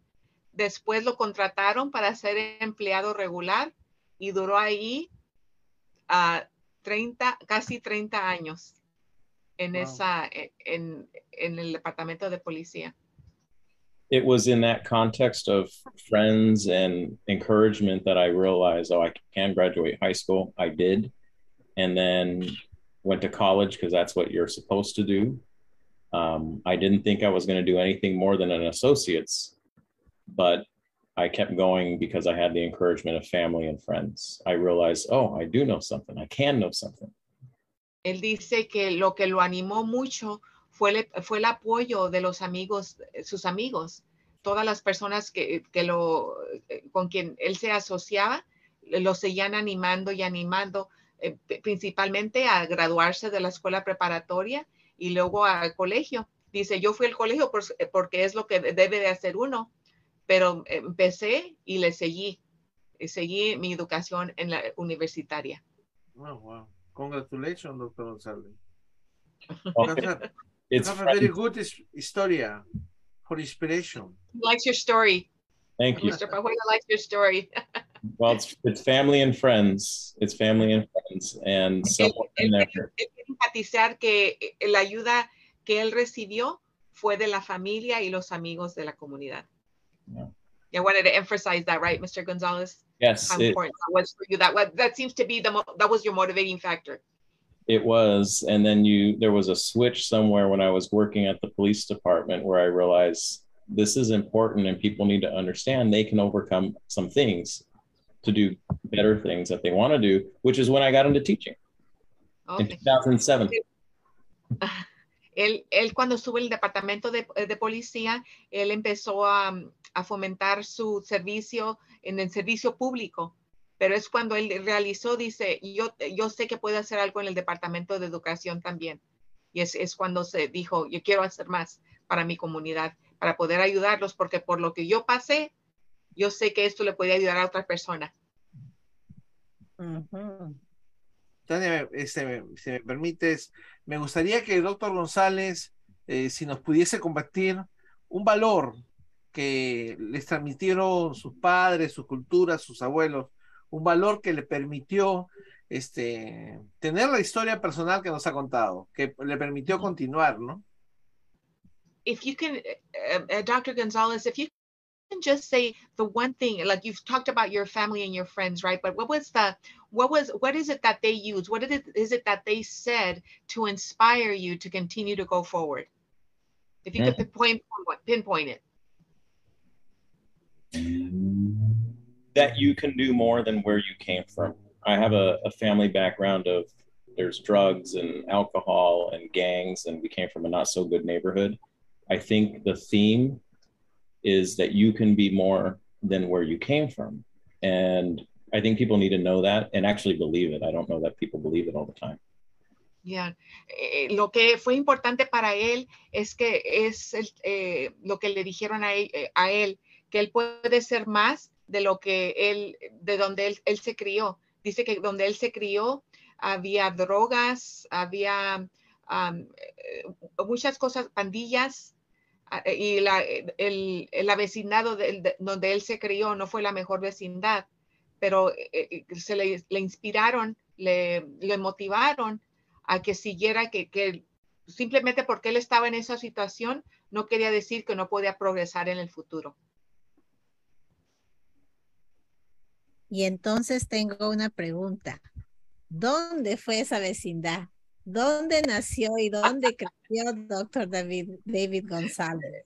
C: Después lo contrataron para ser empleado regular y duró ahí a 30, casi 30 años en,
B: Wow.
C: esa, en, en el departamento de policía.
D: It was in that context of friends and encouragement that I realized, oh, I can graduate high school. I did. And then went to college because that's what you're supposed to do. Um, I didn't think I was going to do anything more than an associate's, but I kept going because I had the encouragement of family and friends. I realized, oh, I do know something. I can know something.
C: Él dice que lo que lo animó mucho fue el, fue el apoyo de los amigos, sus amigos, todas las personas que, que lo, con quien él se asociaba, lo seguían animando y animando, eh, principalmente a graduarse de la escuela preparatoria y luego al colegio. Dice, yo fui al colegio por, porque es lo que debe de hacer uno, pero empecé y le seguí, seguí mi educación en la universitaria.
B: Wow, wow. Congratulations, Dr. González.
D: Okay.
B: It's have a very good story for inspiration.
C: He likes your story.
D: Thank you.
C: Mr. Pajuelo likes your story.
D: well, it's, it's family and friends. It's family and friends. And someone in there.
C: enfatizar que eh, la ayuda que él recibió fue de la familia y los amigos de la comunidad.
D: Yeah.
C: I wanted to emphasize that, right, Mr. Gonzalez?
D: Yes.
C: How
D: it-
C: important that was for you. That that seems to be the that was your motivating factor.
D: It was, and then you there was a switch somewhere when I was working at the police department where I realized this is important and people need to understand they can overcome some things to do better things that they want to do, which is when I got into teaching. In 2007.
C: Él, él cuando estuvo en el departamento de, de policía, él empezó a, a fomentar su servicio en el servicio público, pero es cuando él realizó, dice, yo, yo sé que puedo hacer algo en el departamento de educación también. Y es, es cuando se dijo, yo quiero hacer más para mi comunidad, para poder ayudarlos, porque por lo que yo pasé, yo sé que esto le puede ayudar a otra persona.
B: Ujú. Tania, este, me- si me permites, me gustaría que el doctor González, eh, si nos pudiese compartir un valor que les transmitieron sus padres, sus culturas, sus abuelos, un valor que le permitió este, tener la historia personal que nos ha contado, que le permitió continuar, ¿no?
C: if you can, uh, uh, Dr. Gonzalez, if you can just say the one thing, like you've talked about your family and your friends, right? But what was the, what was, what is it that they used? What is it, is it that they said to inspire you to continue to go forward? If you could pinpoint, pinpoint it.
D: That you can do more than where you came from. I have a, a family background of there's drugs and alcohol and gangs, and we came from a not so good neighborhood. I think the theme is that you can be more than where you came from. And I think people need to know that and actually believe it. I don't know that people believe it all the time.
C: Yeah. eh, lo que fue importante para él es que es el, eh, lo que le dijeron a él, eh, a él, que él puede ser más de lo que él, de donde él, él se crió. Dice que donde él se crió había drogas, había eh, muchas cosas, pandillas, ah, y la, el, el vecindad donde él se crió no fue la mejor vecindad, pero eh, eh, se le, le inspiraron, le, le motivaron a que siguiera, que, que simplemente porque él estaba en esa situación, no quería decir que no podía progresar en el futuro.
A: Y entonces tengo una pregunta. ¿Dónde fue esa vecindad? ¿Dónde nació y dónde creció Dr. David, David González?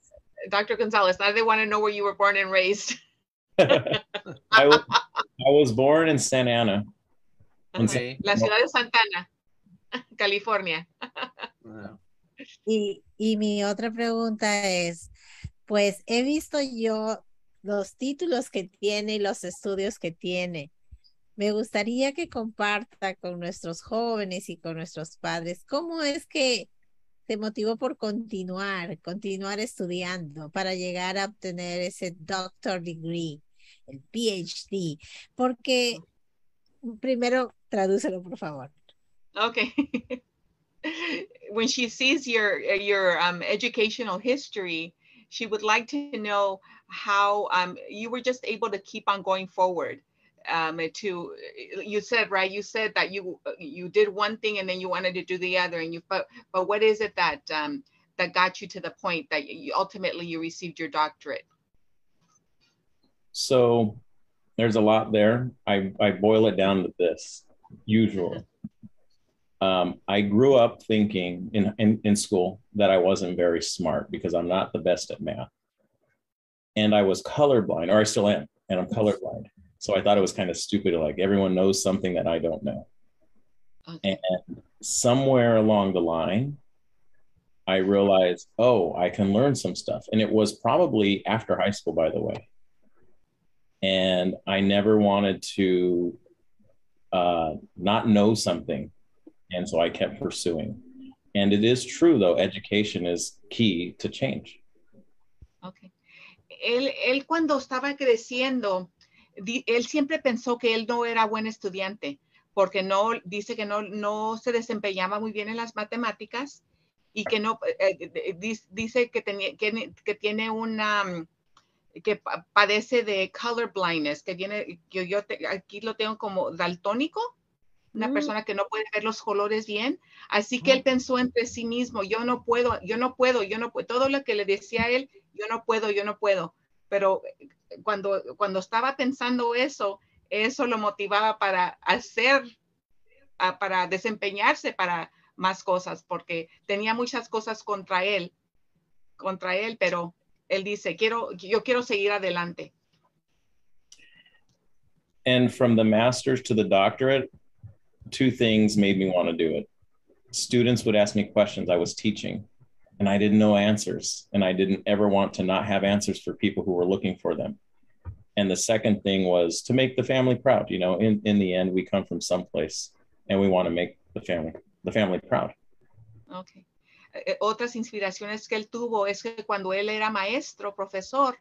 C: Dr. Gonzalez, now they want to know where you were born and raised.
D: I, was, I was born in Santa Ana. In.
C: La ciudad de Santana, California.
B: Ah,
A: Y, y mi otra pregunta es, pues he visto yo los títulos que tiene y los estudios que tiene. Me gustaría que comparta con nuestros jóvenes y con nuestros padres cómo es que se motivó por continuar, continuar estudiando para llegar a obtener ese doctor degree, el PhD, porque primero tradúcelo, por favor.
C: Okay. when she sees your your um, educational history, she would like to know how um, you were just able to keep on going forward. Um, to you said right, you said that you you did one thing and then you wanted to do the other, and you but but what is it that um, that got you to the point that you ultimately you received your doctorate?
D: So there's a lot there. I, I boil it down to this usually. Um, I grew up thinking in, in, in school that I wasn't very smart because I'm not the best at math. And I was colorblind, or I still am, and I'm colorblind. So I thought it was kind of stupid. Like everyone knows something that I don't know. Okay. And somewhere along the line, I realized, oh, I can learn some stuff. And it was probably after high school, by the way. And I never wanted to uh, not know something. And so I kept pursuing. And it is true, though, education is key to change.
C: Okay. Él, él cuando estaba creciendo, él siempre pensó que él no era buen estudiante porque no dice que no, no se desempeñaba muy bien en las matemáticas y que no, eh, eh, dice que, tenía, que, que, tiene una, mm, que padece de color blindness, que viene, yo, yo aquí lo tengo como daltónico, una mm. persona que no puede ver los colores bien, así que él mm. pensó entre sí mismo, yo no puedo, yo no puedo, yo no puedo, todo lo que le decía a él, yo no puedo, yo no puedo, pero eh, cuando, cuando estaba pensando eso, eso lo motivaba para hacer, para desempeñarse, para más cosas porque tenía muchas cosas contra él, contra él, pero él dice, quiero, yo quiero seguir adelante.
D: And from the master's to the doctorate, two things made me want to do it. Students would ask me questions I was teaching, and I didn't know answers. And I didn't ever want to not have answers for people who were looking for them. And the second thing was to make the family proud. You know, in, in the end, we come from someplace and we want to make the family the family proud.
C: Okay. Eh, eh, otras inspiraciones que él tuvo es que cuando él era maestro, profesor,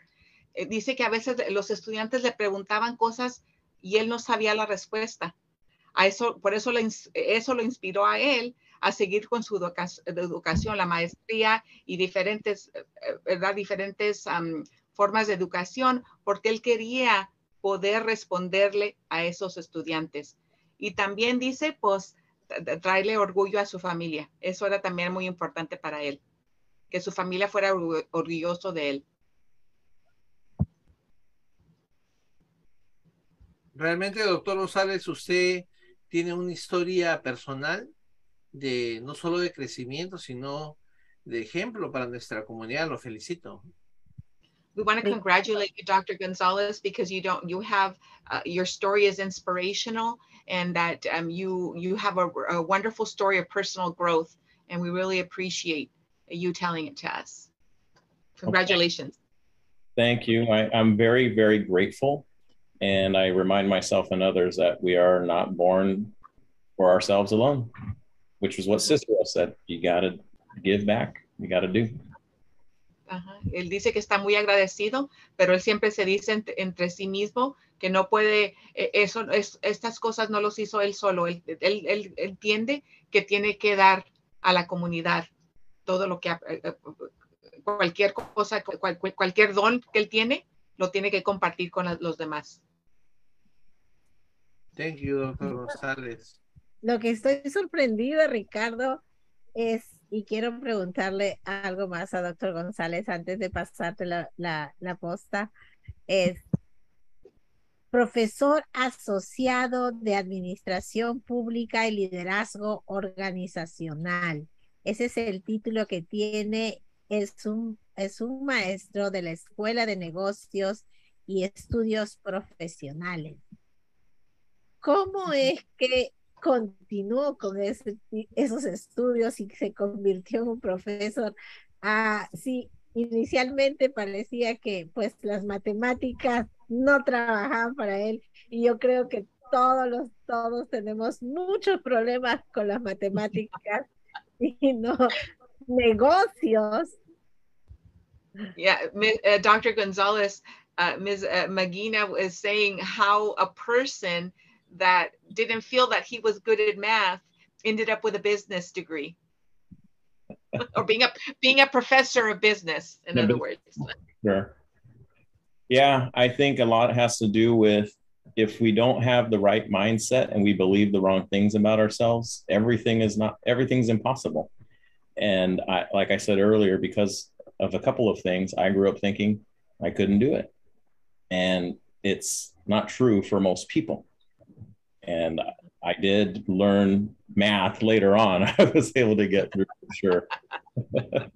C: eh, dice que a veces los estudiantes le preguntaban cosas y él no sabía la respuesta. A eso, por eso, eso lo inspiró a él a seguir con su educación, la maestría y diferentes, ¿verdad? diferentes formas de educación, porque él quería poder responderle a esos estudiantes. Y también dice, pues, traerle orgullo a su familia. Eso era también muy importante para él, que su familia fuera orgulloso de él.
B: Realmente, doctor González, usted tiene una historia personal de no solo de crecimiento, sino de ejemplo para nuestra comunidad. Lo felicito.
C: We want to congratulate you, Dr. Gonzalez, because you don't you have uh, your story is inspirational and that um, you you have a, a, wonderful story of personal growth, and we really appreciate you telling it to us. Congratulations.
D: Okay. Thank you. I, I'm very very grateful, and I remind myself and others that we are not born for ourselves alone, which is what Cicero said. You got to give back. You got to do.
C: Ajá. Él dice que está muy agradecido, pero él siempre se dice entre, entre sí mismo que no puede, eh, eso, es, estas cosas no los hizo él solo. Él, él, él, entiende que tiene que dar a la comunidad todo lo que, eh, eh, cualquier cosa, cual, cualquier don que él tiene, lo tiene que compartir con los demás.
B: Thank you, doctor González.
A: Lo que estoy sorprendido, Ricardo, es y quiero preguntarle algo más a doctor González antes de pasarte la, la, la posta. Es profesor asociado de Administración Pública y Liderazgo Organizacional. Ese es el título que tiene. Es un, es un maestro de la Escuela de Negocios y Estudios Profesionales. ¿Cómo es que continuó con esos estudios y se convirtió en un profesor. Ah, sí, inicialmente parecía que pues las matemáticas no trabajaban para él y yo creo que todos los todos tenemos muchos problemas con las matemáticas y no negocios.
C: Yeah, uh, Dr. Gonzalez, Ms. Magina is saying how a person that didn't feel that he was good at math ended up with a business degree or being a being a professor of business in other words
D: sure yeah i think a lot has to do with if we don't have the right mindset and we believe the wrong things about ourselves everything is not everything's impossible And I, like I said earlier, because of a couple of things, I grew up thinking I couldn't do it. And it's not true for most people. And I did learn math later on. I was able to get through for sure.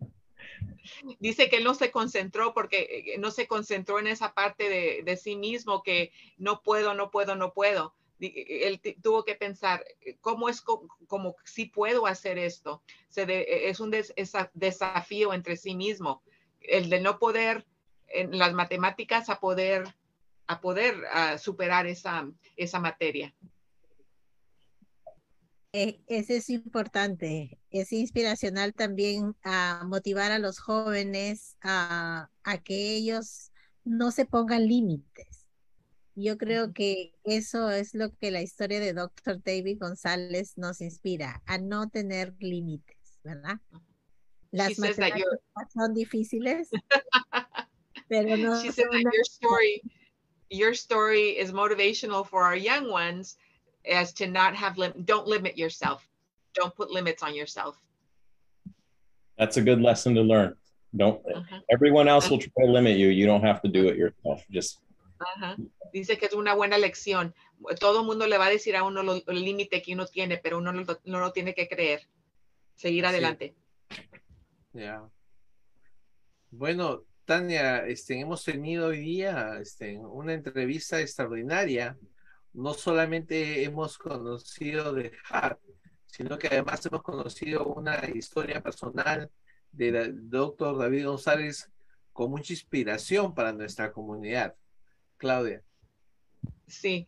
C: Dice que él no se concentró porque eh, no se concentró en esa parte de, de sí mismo que no puedo, no puedo, no puedo. Él tuvo que pensar, ¿cómo es como, si puedo hacer esto? Se de, es un des, desafío entre sí mismo. El de no poder en las matemáticas a poder, a poder superar esa, esa materia.
A: Eh, ese es importante, es inspiracional también a motivar a los jóvenes a, a que ellos no se pongan límites. Yo creo que eso es lo que la historia de Dr. David González nos inspira, a no tener límites, ¿verdad? Las matemáticas son difíciles, pero no.
C: She said that your story, your story is motivational for our young ones as to not have lim- don't limit yourself. Don't put limits on yourself.
D: That's a good lesson to learn. Don't uh-huh. everyone else will try to limit you. You don't have to do it yourself. Just
C: uh-huh. dice que es una buena lección. Todo el mundo le va a decir a uno lo, el límite que uno tiene pero uno no, no lo tiene que creer. Seguir adelante.
B: Yeah. bueno Tania, este, hemos tenido hoy día este, una entrevista extraordinaria no solamente hemos conocido de Hart, sino que además hemos conocido una historia personal del doctor David González con mucha inspiración para nuestra comunidad. Claudia.
C: Sí,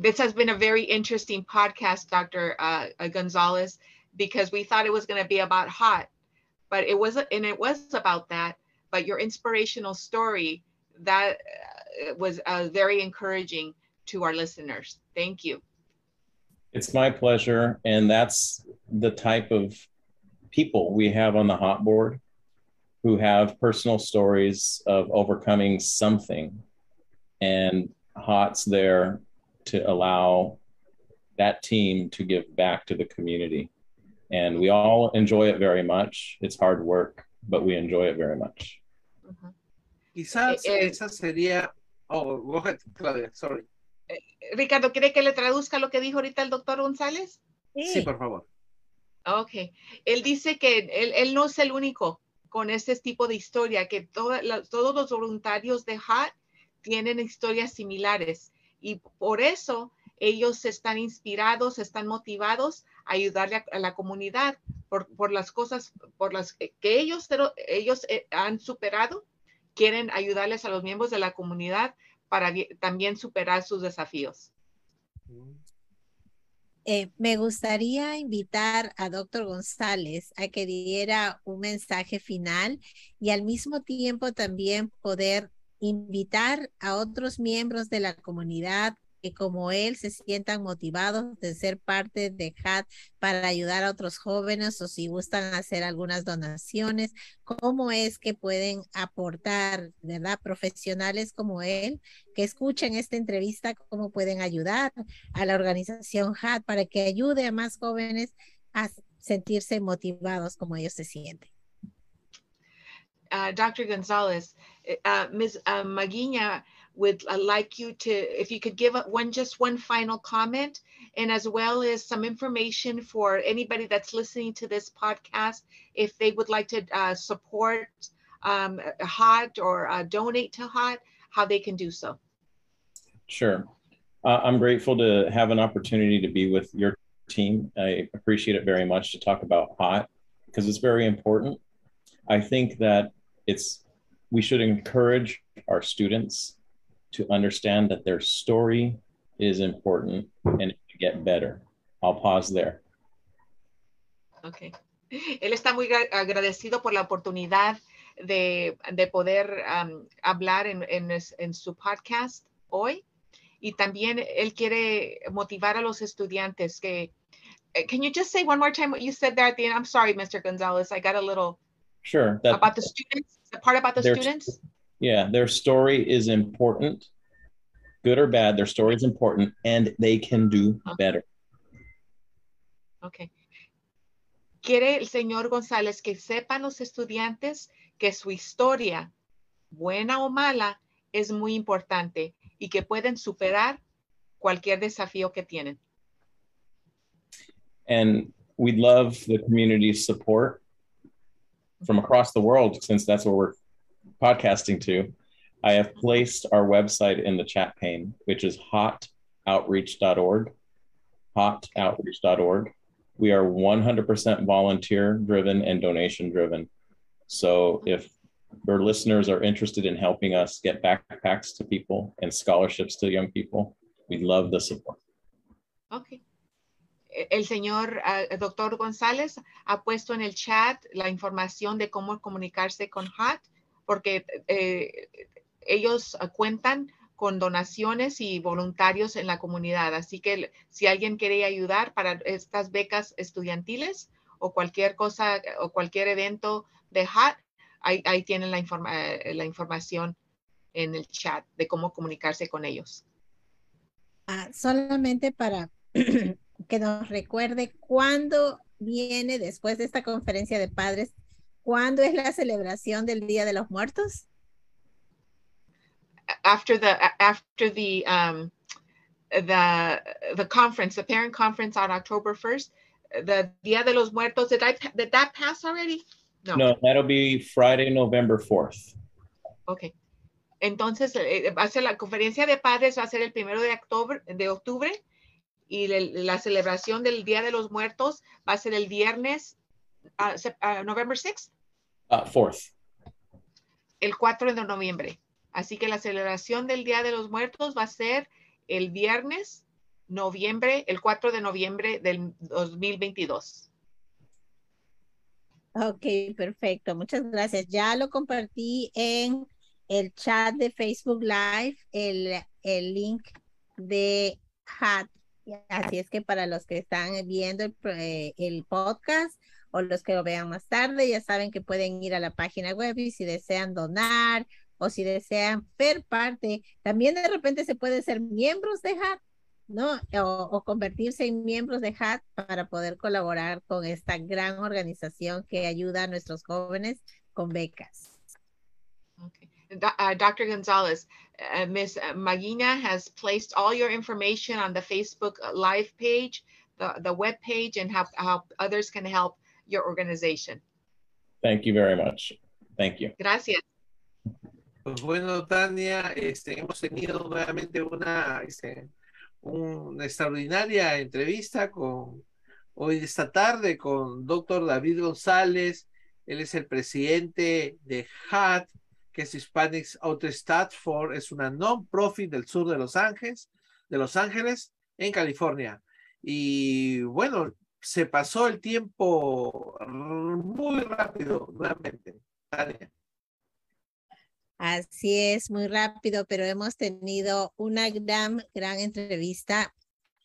C: this has been a very interesting podcast, Dr. Uh, Gonzalez, because we thought it was going to be about hot, but it wasn't, and it was about that. But your inspirational story that uh, was uh, very encouraging to our listeners. Thank you.
D: It's my pleasure. And that's the type of people we have on the hot board who have personal stories of overcoming something. And Hot's there to allow that team to give back to the community. And we all enjoy it very much. It's hard work, but we enjoy it very much.
B: Uh-huh. Quizás eh, eh, esa sería. Oh, go ahead, Claudia, sorry.
C: Ricardo, ¿quiere que le traduzca lo que dijo ahorita el doctor González?
B: Sí, por favor.
C: Ok. Él dice que él, no es el único con este tipo de historia, que todos los voluntarios de HAT tienen historias similares y por eso ellos están inspirados, están motivados a ayudarle a, la comunidad por, las cosas por las que ellos, ellos eh, han superado, quieren ayudarles a los miembros de la comunidad para también superar sus desafíos.
A: Eh, me gustaría invitar a doctor González a que diera un mensaje final y al mismo tiempo también poder invitar a otros miembros de la comunidad que como él se sientan motivados de ser parte de HAT para ayudar a otros jóvenes o si gustan hacer algunas donaciones, cómo es que pueden aportar, ¿verdad? Profesionales como él que escuchen esta entrevista, cómo pueden ayudar a la organización HAT para que ayude a más jóvenes a sentirse motivados como ellos se sienten.
C: Uh, Dr. Gonzalez, uh, Ms. Uh, would like you to, if you could give one, just one final comment, and as well as some information for anybody that's listening to this podcast, if they would like to uh, support um, HOT or uh, donate to HOT, how they can do so.
D: Sure. Uh, I'm grateful to have an opportunity to be with your team. I appreciate it very much to talk about HOT because it's very important. I think that it's we should encourage our students to understand that their story is important and to get better. I'll pause there.
C: Okay. Él está muy agradecido por la oportunidad de, de poder um, hablar en, en, en, su podcast hoy. Y también él quiere motivar a los estudiantes que. Eh, can you just say one more time what you said there at the end? I'm sorry, Mr. Gonzalez. I got a little.
D: Sure.
C: That, about the students, the part about the students?
D: Yeah, their story is important, good or bad. Their story is important, and they can do better.
C: Okay. quiere el señor González que sepan los estudiantes que su historia, buena o mala, es muy importante y que pueden superar cualquier desafío que tienen.
D: And we'd love the community's support from across the world, since that's what we're podcasting to. I have placed our website in the chat pane, which is hotoutreach.org. Hotoutreach.org. We are 100% volunteer driven and donation driven. So if your listeners are interested in helping us get backpacks to people and scholarships to young people, we love the support.
C: Okay. El señor uh, doctor González ha puesto en el chat la información de cómo comunicarse con HOT, porque eh, ellos cuentan con donaciones y voluntarios en la comunidad. Así que si alguien quiere ayudar para estas becas estudiantiles o cualquier cosa o cualquier evento de HOT, ahí, ahí tienen la, informa la información en el chat de cómo comunicarse con ellos.
A: Ah, solamente para que nos recuerde cuándo viene después de esta conferencia de padres, cuándo es la celebración del Día de los Muertos.
C: After the after the um, the the conference, the parent conference on October 1st, the Día de los Muertos, did I did that pass already?
D: No. No, that'll be Friday, November 4th.
C: Okay. Entonces, eh, va a ser la conferencia de padres, va a ser el primero de octubre, de octubre y le, la celebración del Día de los Muertos va a ser el viernes, uh, uh, November 6th.
D: Uh, fourth.
C: El 4 de noviembre. Así que la celebración del Día de los Muertos va a ser el viernes, noviembre, el 4 de noviembre del 2022.
A: Ok, perfecto. Muchas gracias. Ya lo compartí en el chat de Facebook Live, el, el link de HAT Así es que para los que están viendo eh, el, podcast o los que lo vean más tarde, ya saben que pueden ir a la página web y si desean donar o si desean ser parte, también de repente se puede ser miembros de HAT, ¿no? O, convertirse en miembros de HAT para poder colaborar con esta gran organización que ayuda a nuestros jóvenes con becas.
C: uh, Dr. Gonzalez, uh, Ms. Magina has placed all your information on the Facebook Live page, the, the web page, and how, how others can help your organization.
D: Thank you very much. Thank you.
C: Gracias.
B: Pues bueno, Tania, este, hemos tenido nuevamente una, este, una extraordinaria entrevista con hoy esta tarde con doctor David González. Él es el presidente de HAT, que es Hispanics Out for, es una non-profit del sur de Los Ángeles, de Los Ángeles, en California. Y bueno, se pasó el tiempo muy rápido, nuevamente.
A: Así es, muy rápido, pero hemos tenido una gran, entrevista.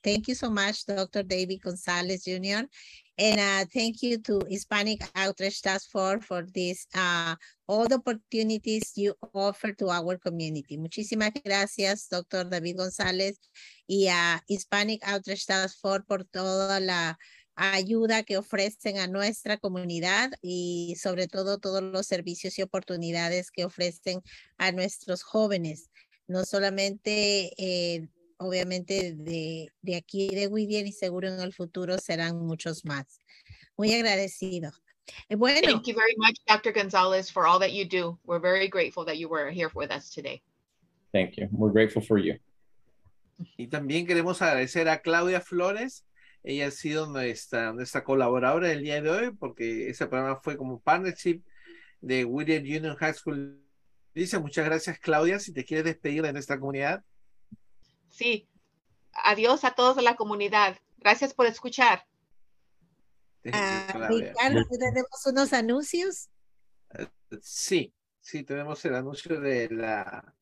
A: Thank you so much, Dr. David Gonzalez Jr. And uh, thank you to Hispanic Outreach Task Force for this, uh, all the opportunities you offer to our community. Muchísimas gracias, doctor David González y a Hispanic Outreach Task Force por toda la ayuda que ofrecen a nuestra comunidad y sobre todo todos los servicios y oportunidades que ofrecen a nuestros jóvenes. No solamente eh, obviamente de, de aquí de Whittier y seguro en el futuro serán muchos más. Muy agradecido. Eh, bueno.
C: Thank you very much, Dr. Gonzalez, for all that you do. We're very grateful that you were here with us today.
D: Thank you. We're grateful for you.
B: Y también queremos agradecer a Claudia Flores. Ella ha sido nuestra, nuestra colaboradora el día de hoy porque ese programa fue como partnership de Whittier Union High School. Dice, muchas gracias, Claudia. Si te quieres despedir de nuestra comunidad.
C: Sí. Adiós a todos de la comunidad. Gracias por escuchar.
A: Ah, Ricardo, ¿tenemos unos anuncios?
B: Sí, sí, tenemos el anuncio de la...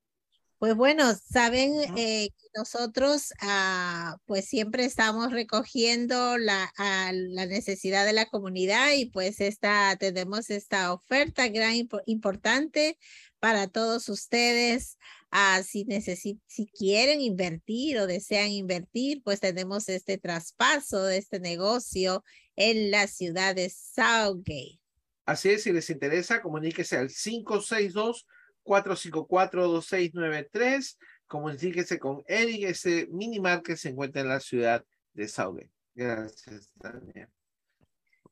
A: Pues bueno, saben eh, nosotros ah, pues siempre estamos recogiendo la, la necesidad de la comunidad y pues esta, tenemos esta oferta gran importante para todos ustedes. Ah, si, si quieren invertir o desean invertir, pues tenemos este traspaso de este negocio en la ciudad de Southgate.
B: Así es, si les interesa, comuníquese al 562-454-2693. Comuníquese con Eric, ese minimar que se encuentra en la ciudad de Southgate. Gracias, Daniel.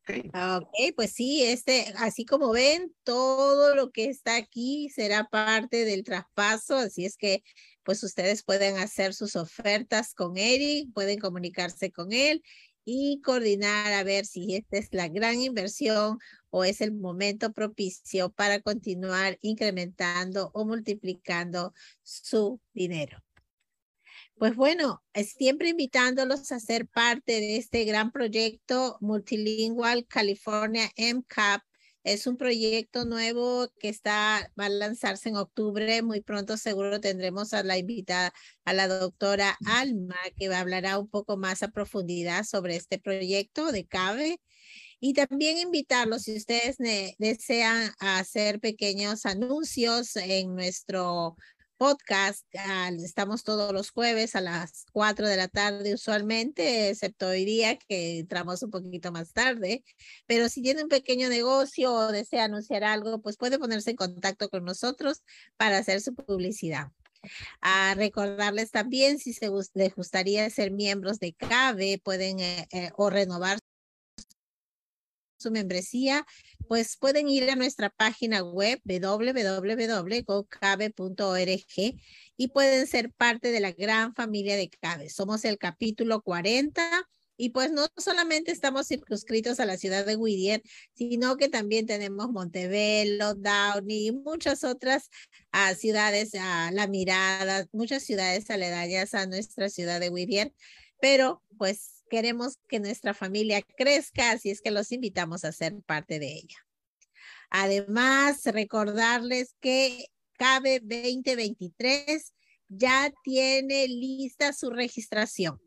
A: Ok, pues sí, este, así como ven, todo lo que está aquí será parte del traspaso, así es que pues ustedes pueden hacer sus ofertas con Eric, pueden comunicarse con él y coordinar a ver si esta es la gran inversión o es el momento propicio para continuar incrementando o multiplicando su dinero. Pues bueno, siempre invitándolos a ser parte de este gran proyecto multilingual California MCAP. Es un proyecto nuevo que está, va a lanzarse en octubre. Muy pronto seguro tendremos a la invitada, a la doctora Alma, que va a hablar un poco más a profundidad sobre este proyecto de CABE. Y también invitarlos, si ustedes desean hacer pequeños anuncios en nuestro podcast. Estamos todos los jueves a las 4 de la tarde usualmente, excepto hoy día que entramos un poquito más tarde. Pero si tiene un pequeño negocio o desea anunciar algo, pues puede ponerse en contacto con nosotros para hacer su publicidad. A recordarles también si les gustaría ser miembros de CABE, pueden eh, eh, o renovar su membresía, pues pueden ir a nuestra página web www.gocabe.org y pueden ser parte de la gran familia de CABE. Somos el capítulo 40 y pues no solamente estamos circunscritos a la ciudad de Whittier, sino que también tenemos Montebello, Downey y muchas otras ah, ciudades, a La Mirada, muchas ciudades aledañas a nuestra ciudad de Whittier. Pero pues queremos que nuestra familia crezca, así es que los invitamos a ser parte de ella. Además, recordarles que CABE 2023 ya tiene lista su registración.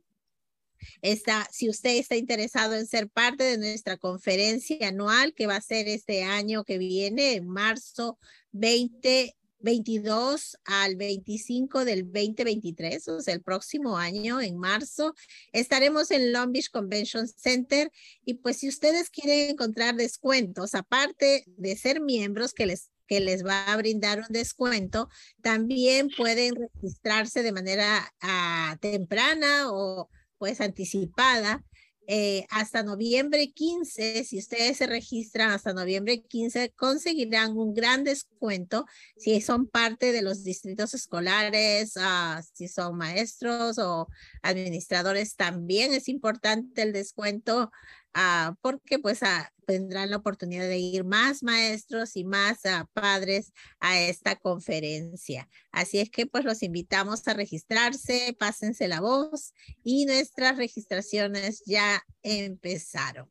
A: Está, si usted está interesado en ser parte de nuestra conferencia anual que va a ser este año que viene, en marzo 20 22 al 25 del 2023, o sea, el próximo año, en marzo, estaremos en Long Beach Convention Center. Y pues si ustedes quieren encontrar descuentos, aparte de ser miembros que les que les va a brindar un descuento, también pueden registrarse de manera ah, temprana o pues anticipada eh, hasta noviembre 15, si ustedes se registran hasta noviembre 15, conseguirán un gran descuento si son parte de los distritos escolares, uh, si son maestros o administradores. También es importante el descuento uh, porque pues uh, tendrán la oportunidad de ir más maestros y más uh, padres a esta conferencia. Así es que pues los invitamos a registrarse, pásense la voz y nuestras registraciones ya empezaron.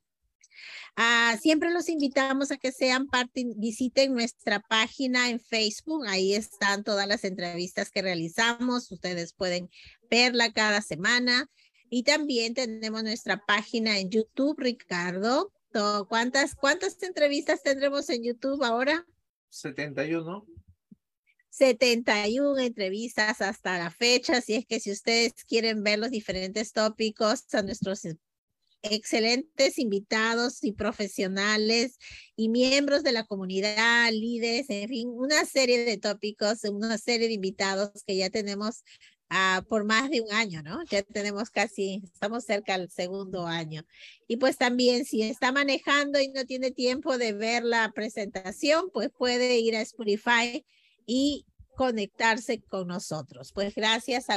A: Siempre los invitamos a que sean parte, visiten nuestra página en Facebook, ahí están todas las entrevistas que realizamos, ustedes pueden verla cada semana. Y también tenemos nuestra página en YouTube, Ricardo. ¿Cuántas, cuántas entrevistas tendremos en YouTube ahora?
B: 71.
A: 71 entrevistas hasta la fecha, así es que si ustedes quieren ver los diferentes tópicos a nuestros excelentes invitados y profesionales y miembros de la comunidad, líderes, en fin, una serie de tópicos, una serie de invitados que ya tenemos por más de un año, ¿no? Ya tenemos casi, estamos cerca del segundo año. Y pues también si está manejando y no tiene tiempo de ver la presentación, pues puede ir a Spotify y conectarse con nosotros. Pues gracias a,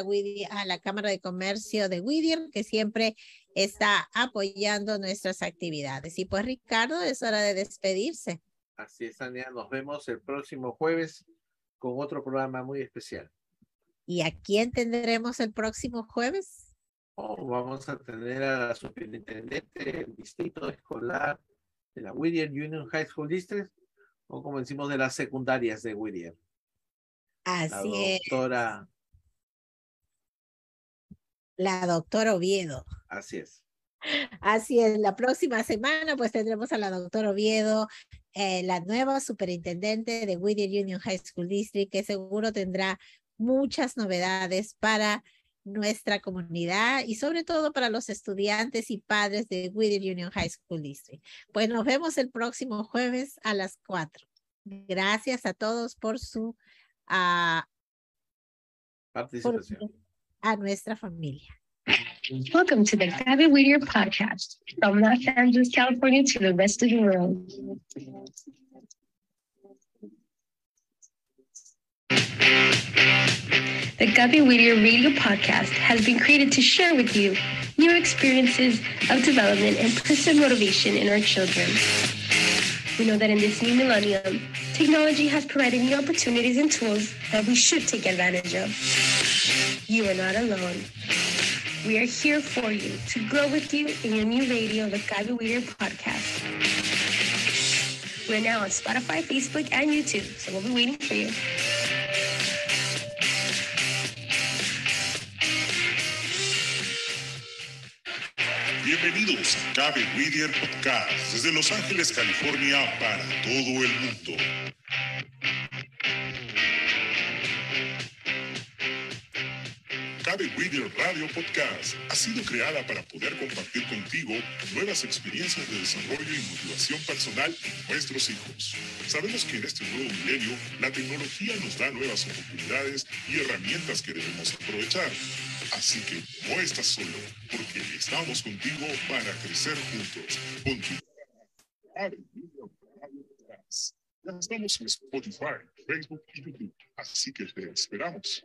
A: a la Cámara de Comercio de Whittier, que siempre está apoyando nuestras actividades. Y pues Ricardo, es hora de despedirse.
B: Así es, Ania. Nos vemos el próximo jueves con otro programa muy especial.
A: ¿Y a quién tendremos el próximo jueves?
B: Oh, vamos a tener a la superintendente del distrito escolar de la Whittier Union High School District, o como decimos, de las secundarias de Whittier.
A: Así
B: la doctora...
A: La doctora Oviedo.
B: Así es.
A: Así es, la próxima semana pues tendremos a la doctora Oviedo eh, la nueva superintendente de Whittier Union High School District, que seguro tendrá muchas novedades para nuestra comunidad y sobre todo para los estudiantes y padres de Whittier Union High School District. Pues nos vemos el próximo jueves a las 4. Gracias a todos por su uh,
B: participación.
A: a nuestra familia.
E: Welcome to the Gabby Whittier podcast from Los Angeles, California to the rest of the world. The Gabby Whittier radio podcast has been created to share with you new experiences of development and personal motivation in our children. We know that in this new millennium, technology has provided new opportunities and tools that we should take advantage of. You are not alone. We are here for you to grow with you in your new radio, the Gabby Whittier podcast. We're now on Spotify, Facebook, and YouTube, so we'll be waiting for you.
F: Bienvenidos a Cabe Whittier Podcast desde Los Ángeles, California para todo el mundo. Cabe Whittier Radio Podcast ha sido creada para poder compartir contigo nuevas experiencias de desarrollo y motivación personal en nuestros hijos. Sabemos que en este nuevo milenio la tecnología nos da nuevas oportunidades y herramientas que debemos aprovechar. Así que no estás solo, porque estamos contigo para crecer juntos. Contigo. Ya estamos en Spotify, Facebook y YouTube, así que te esperamos.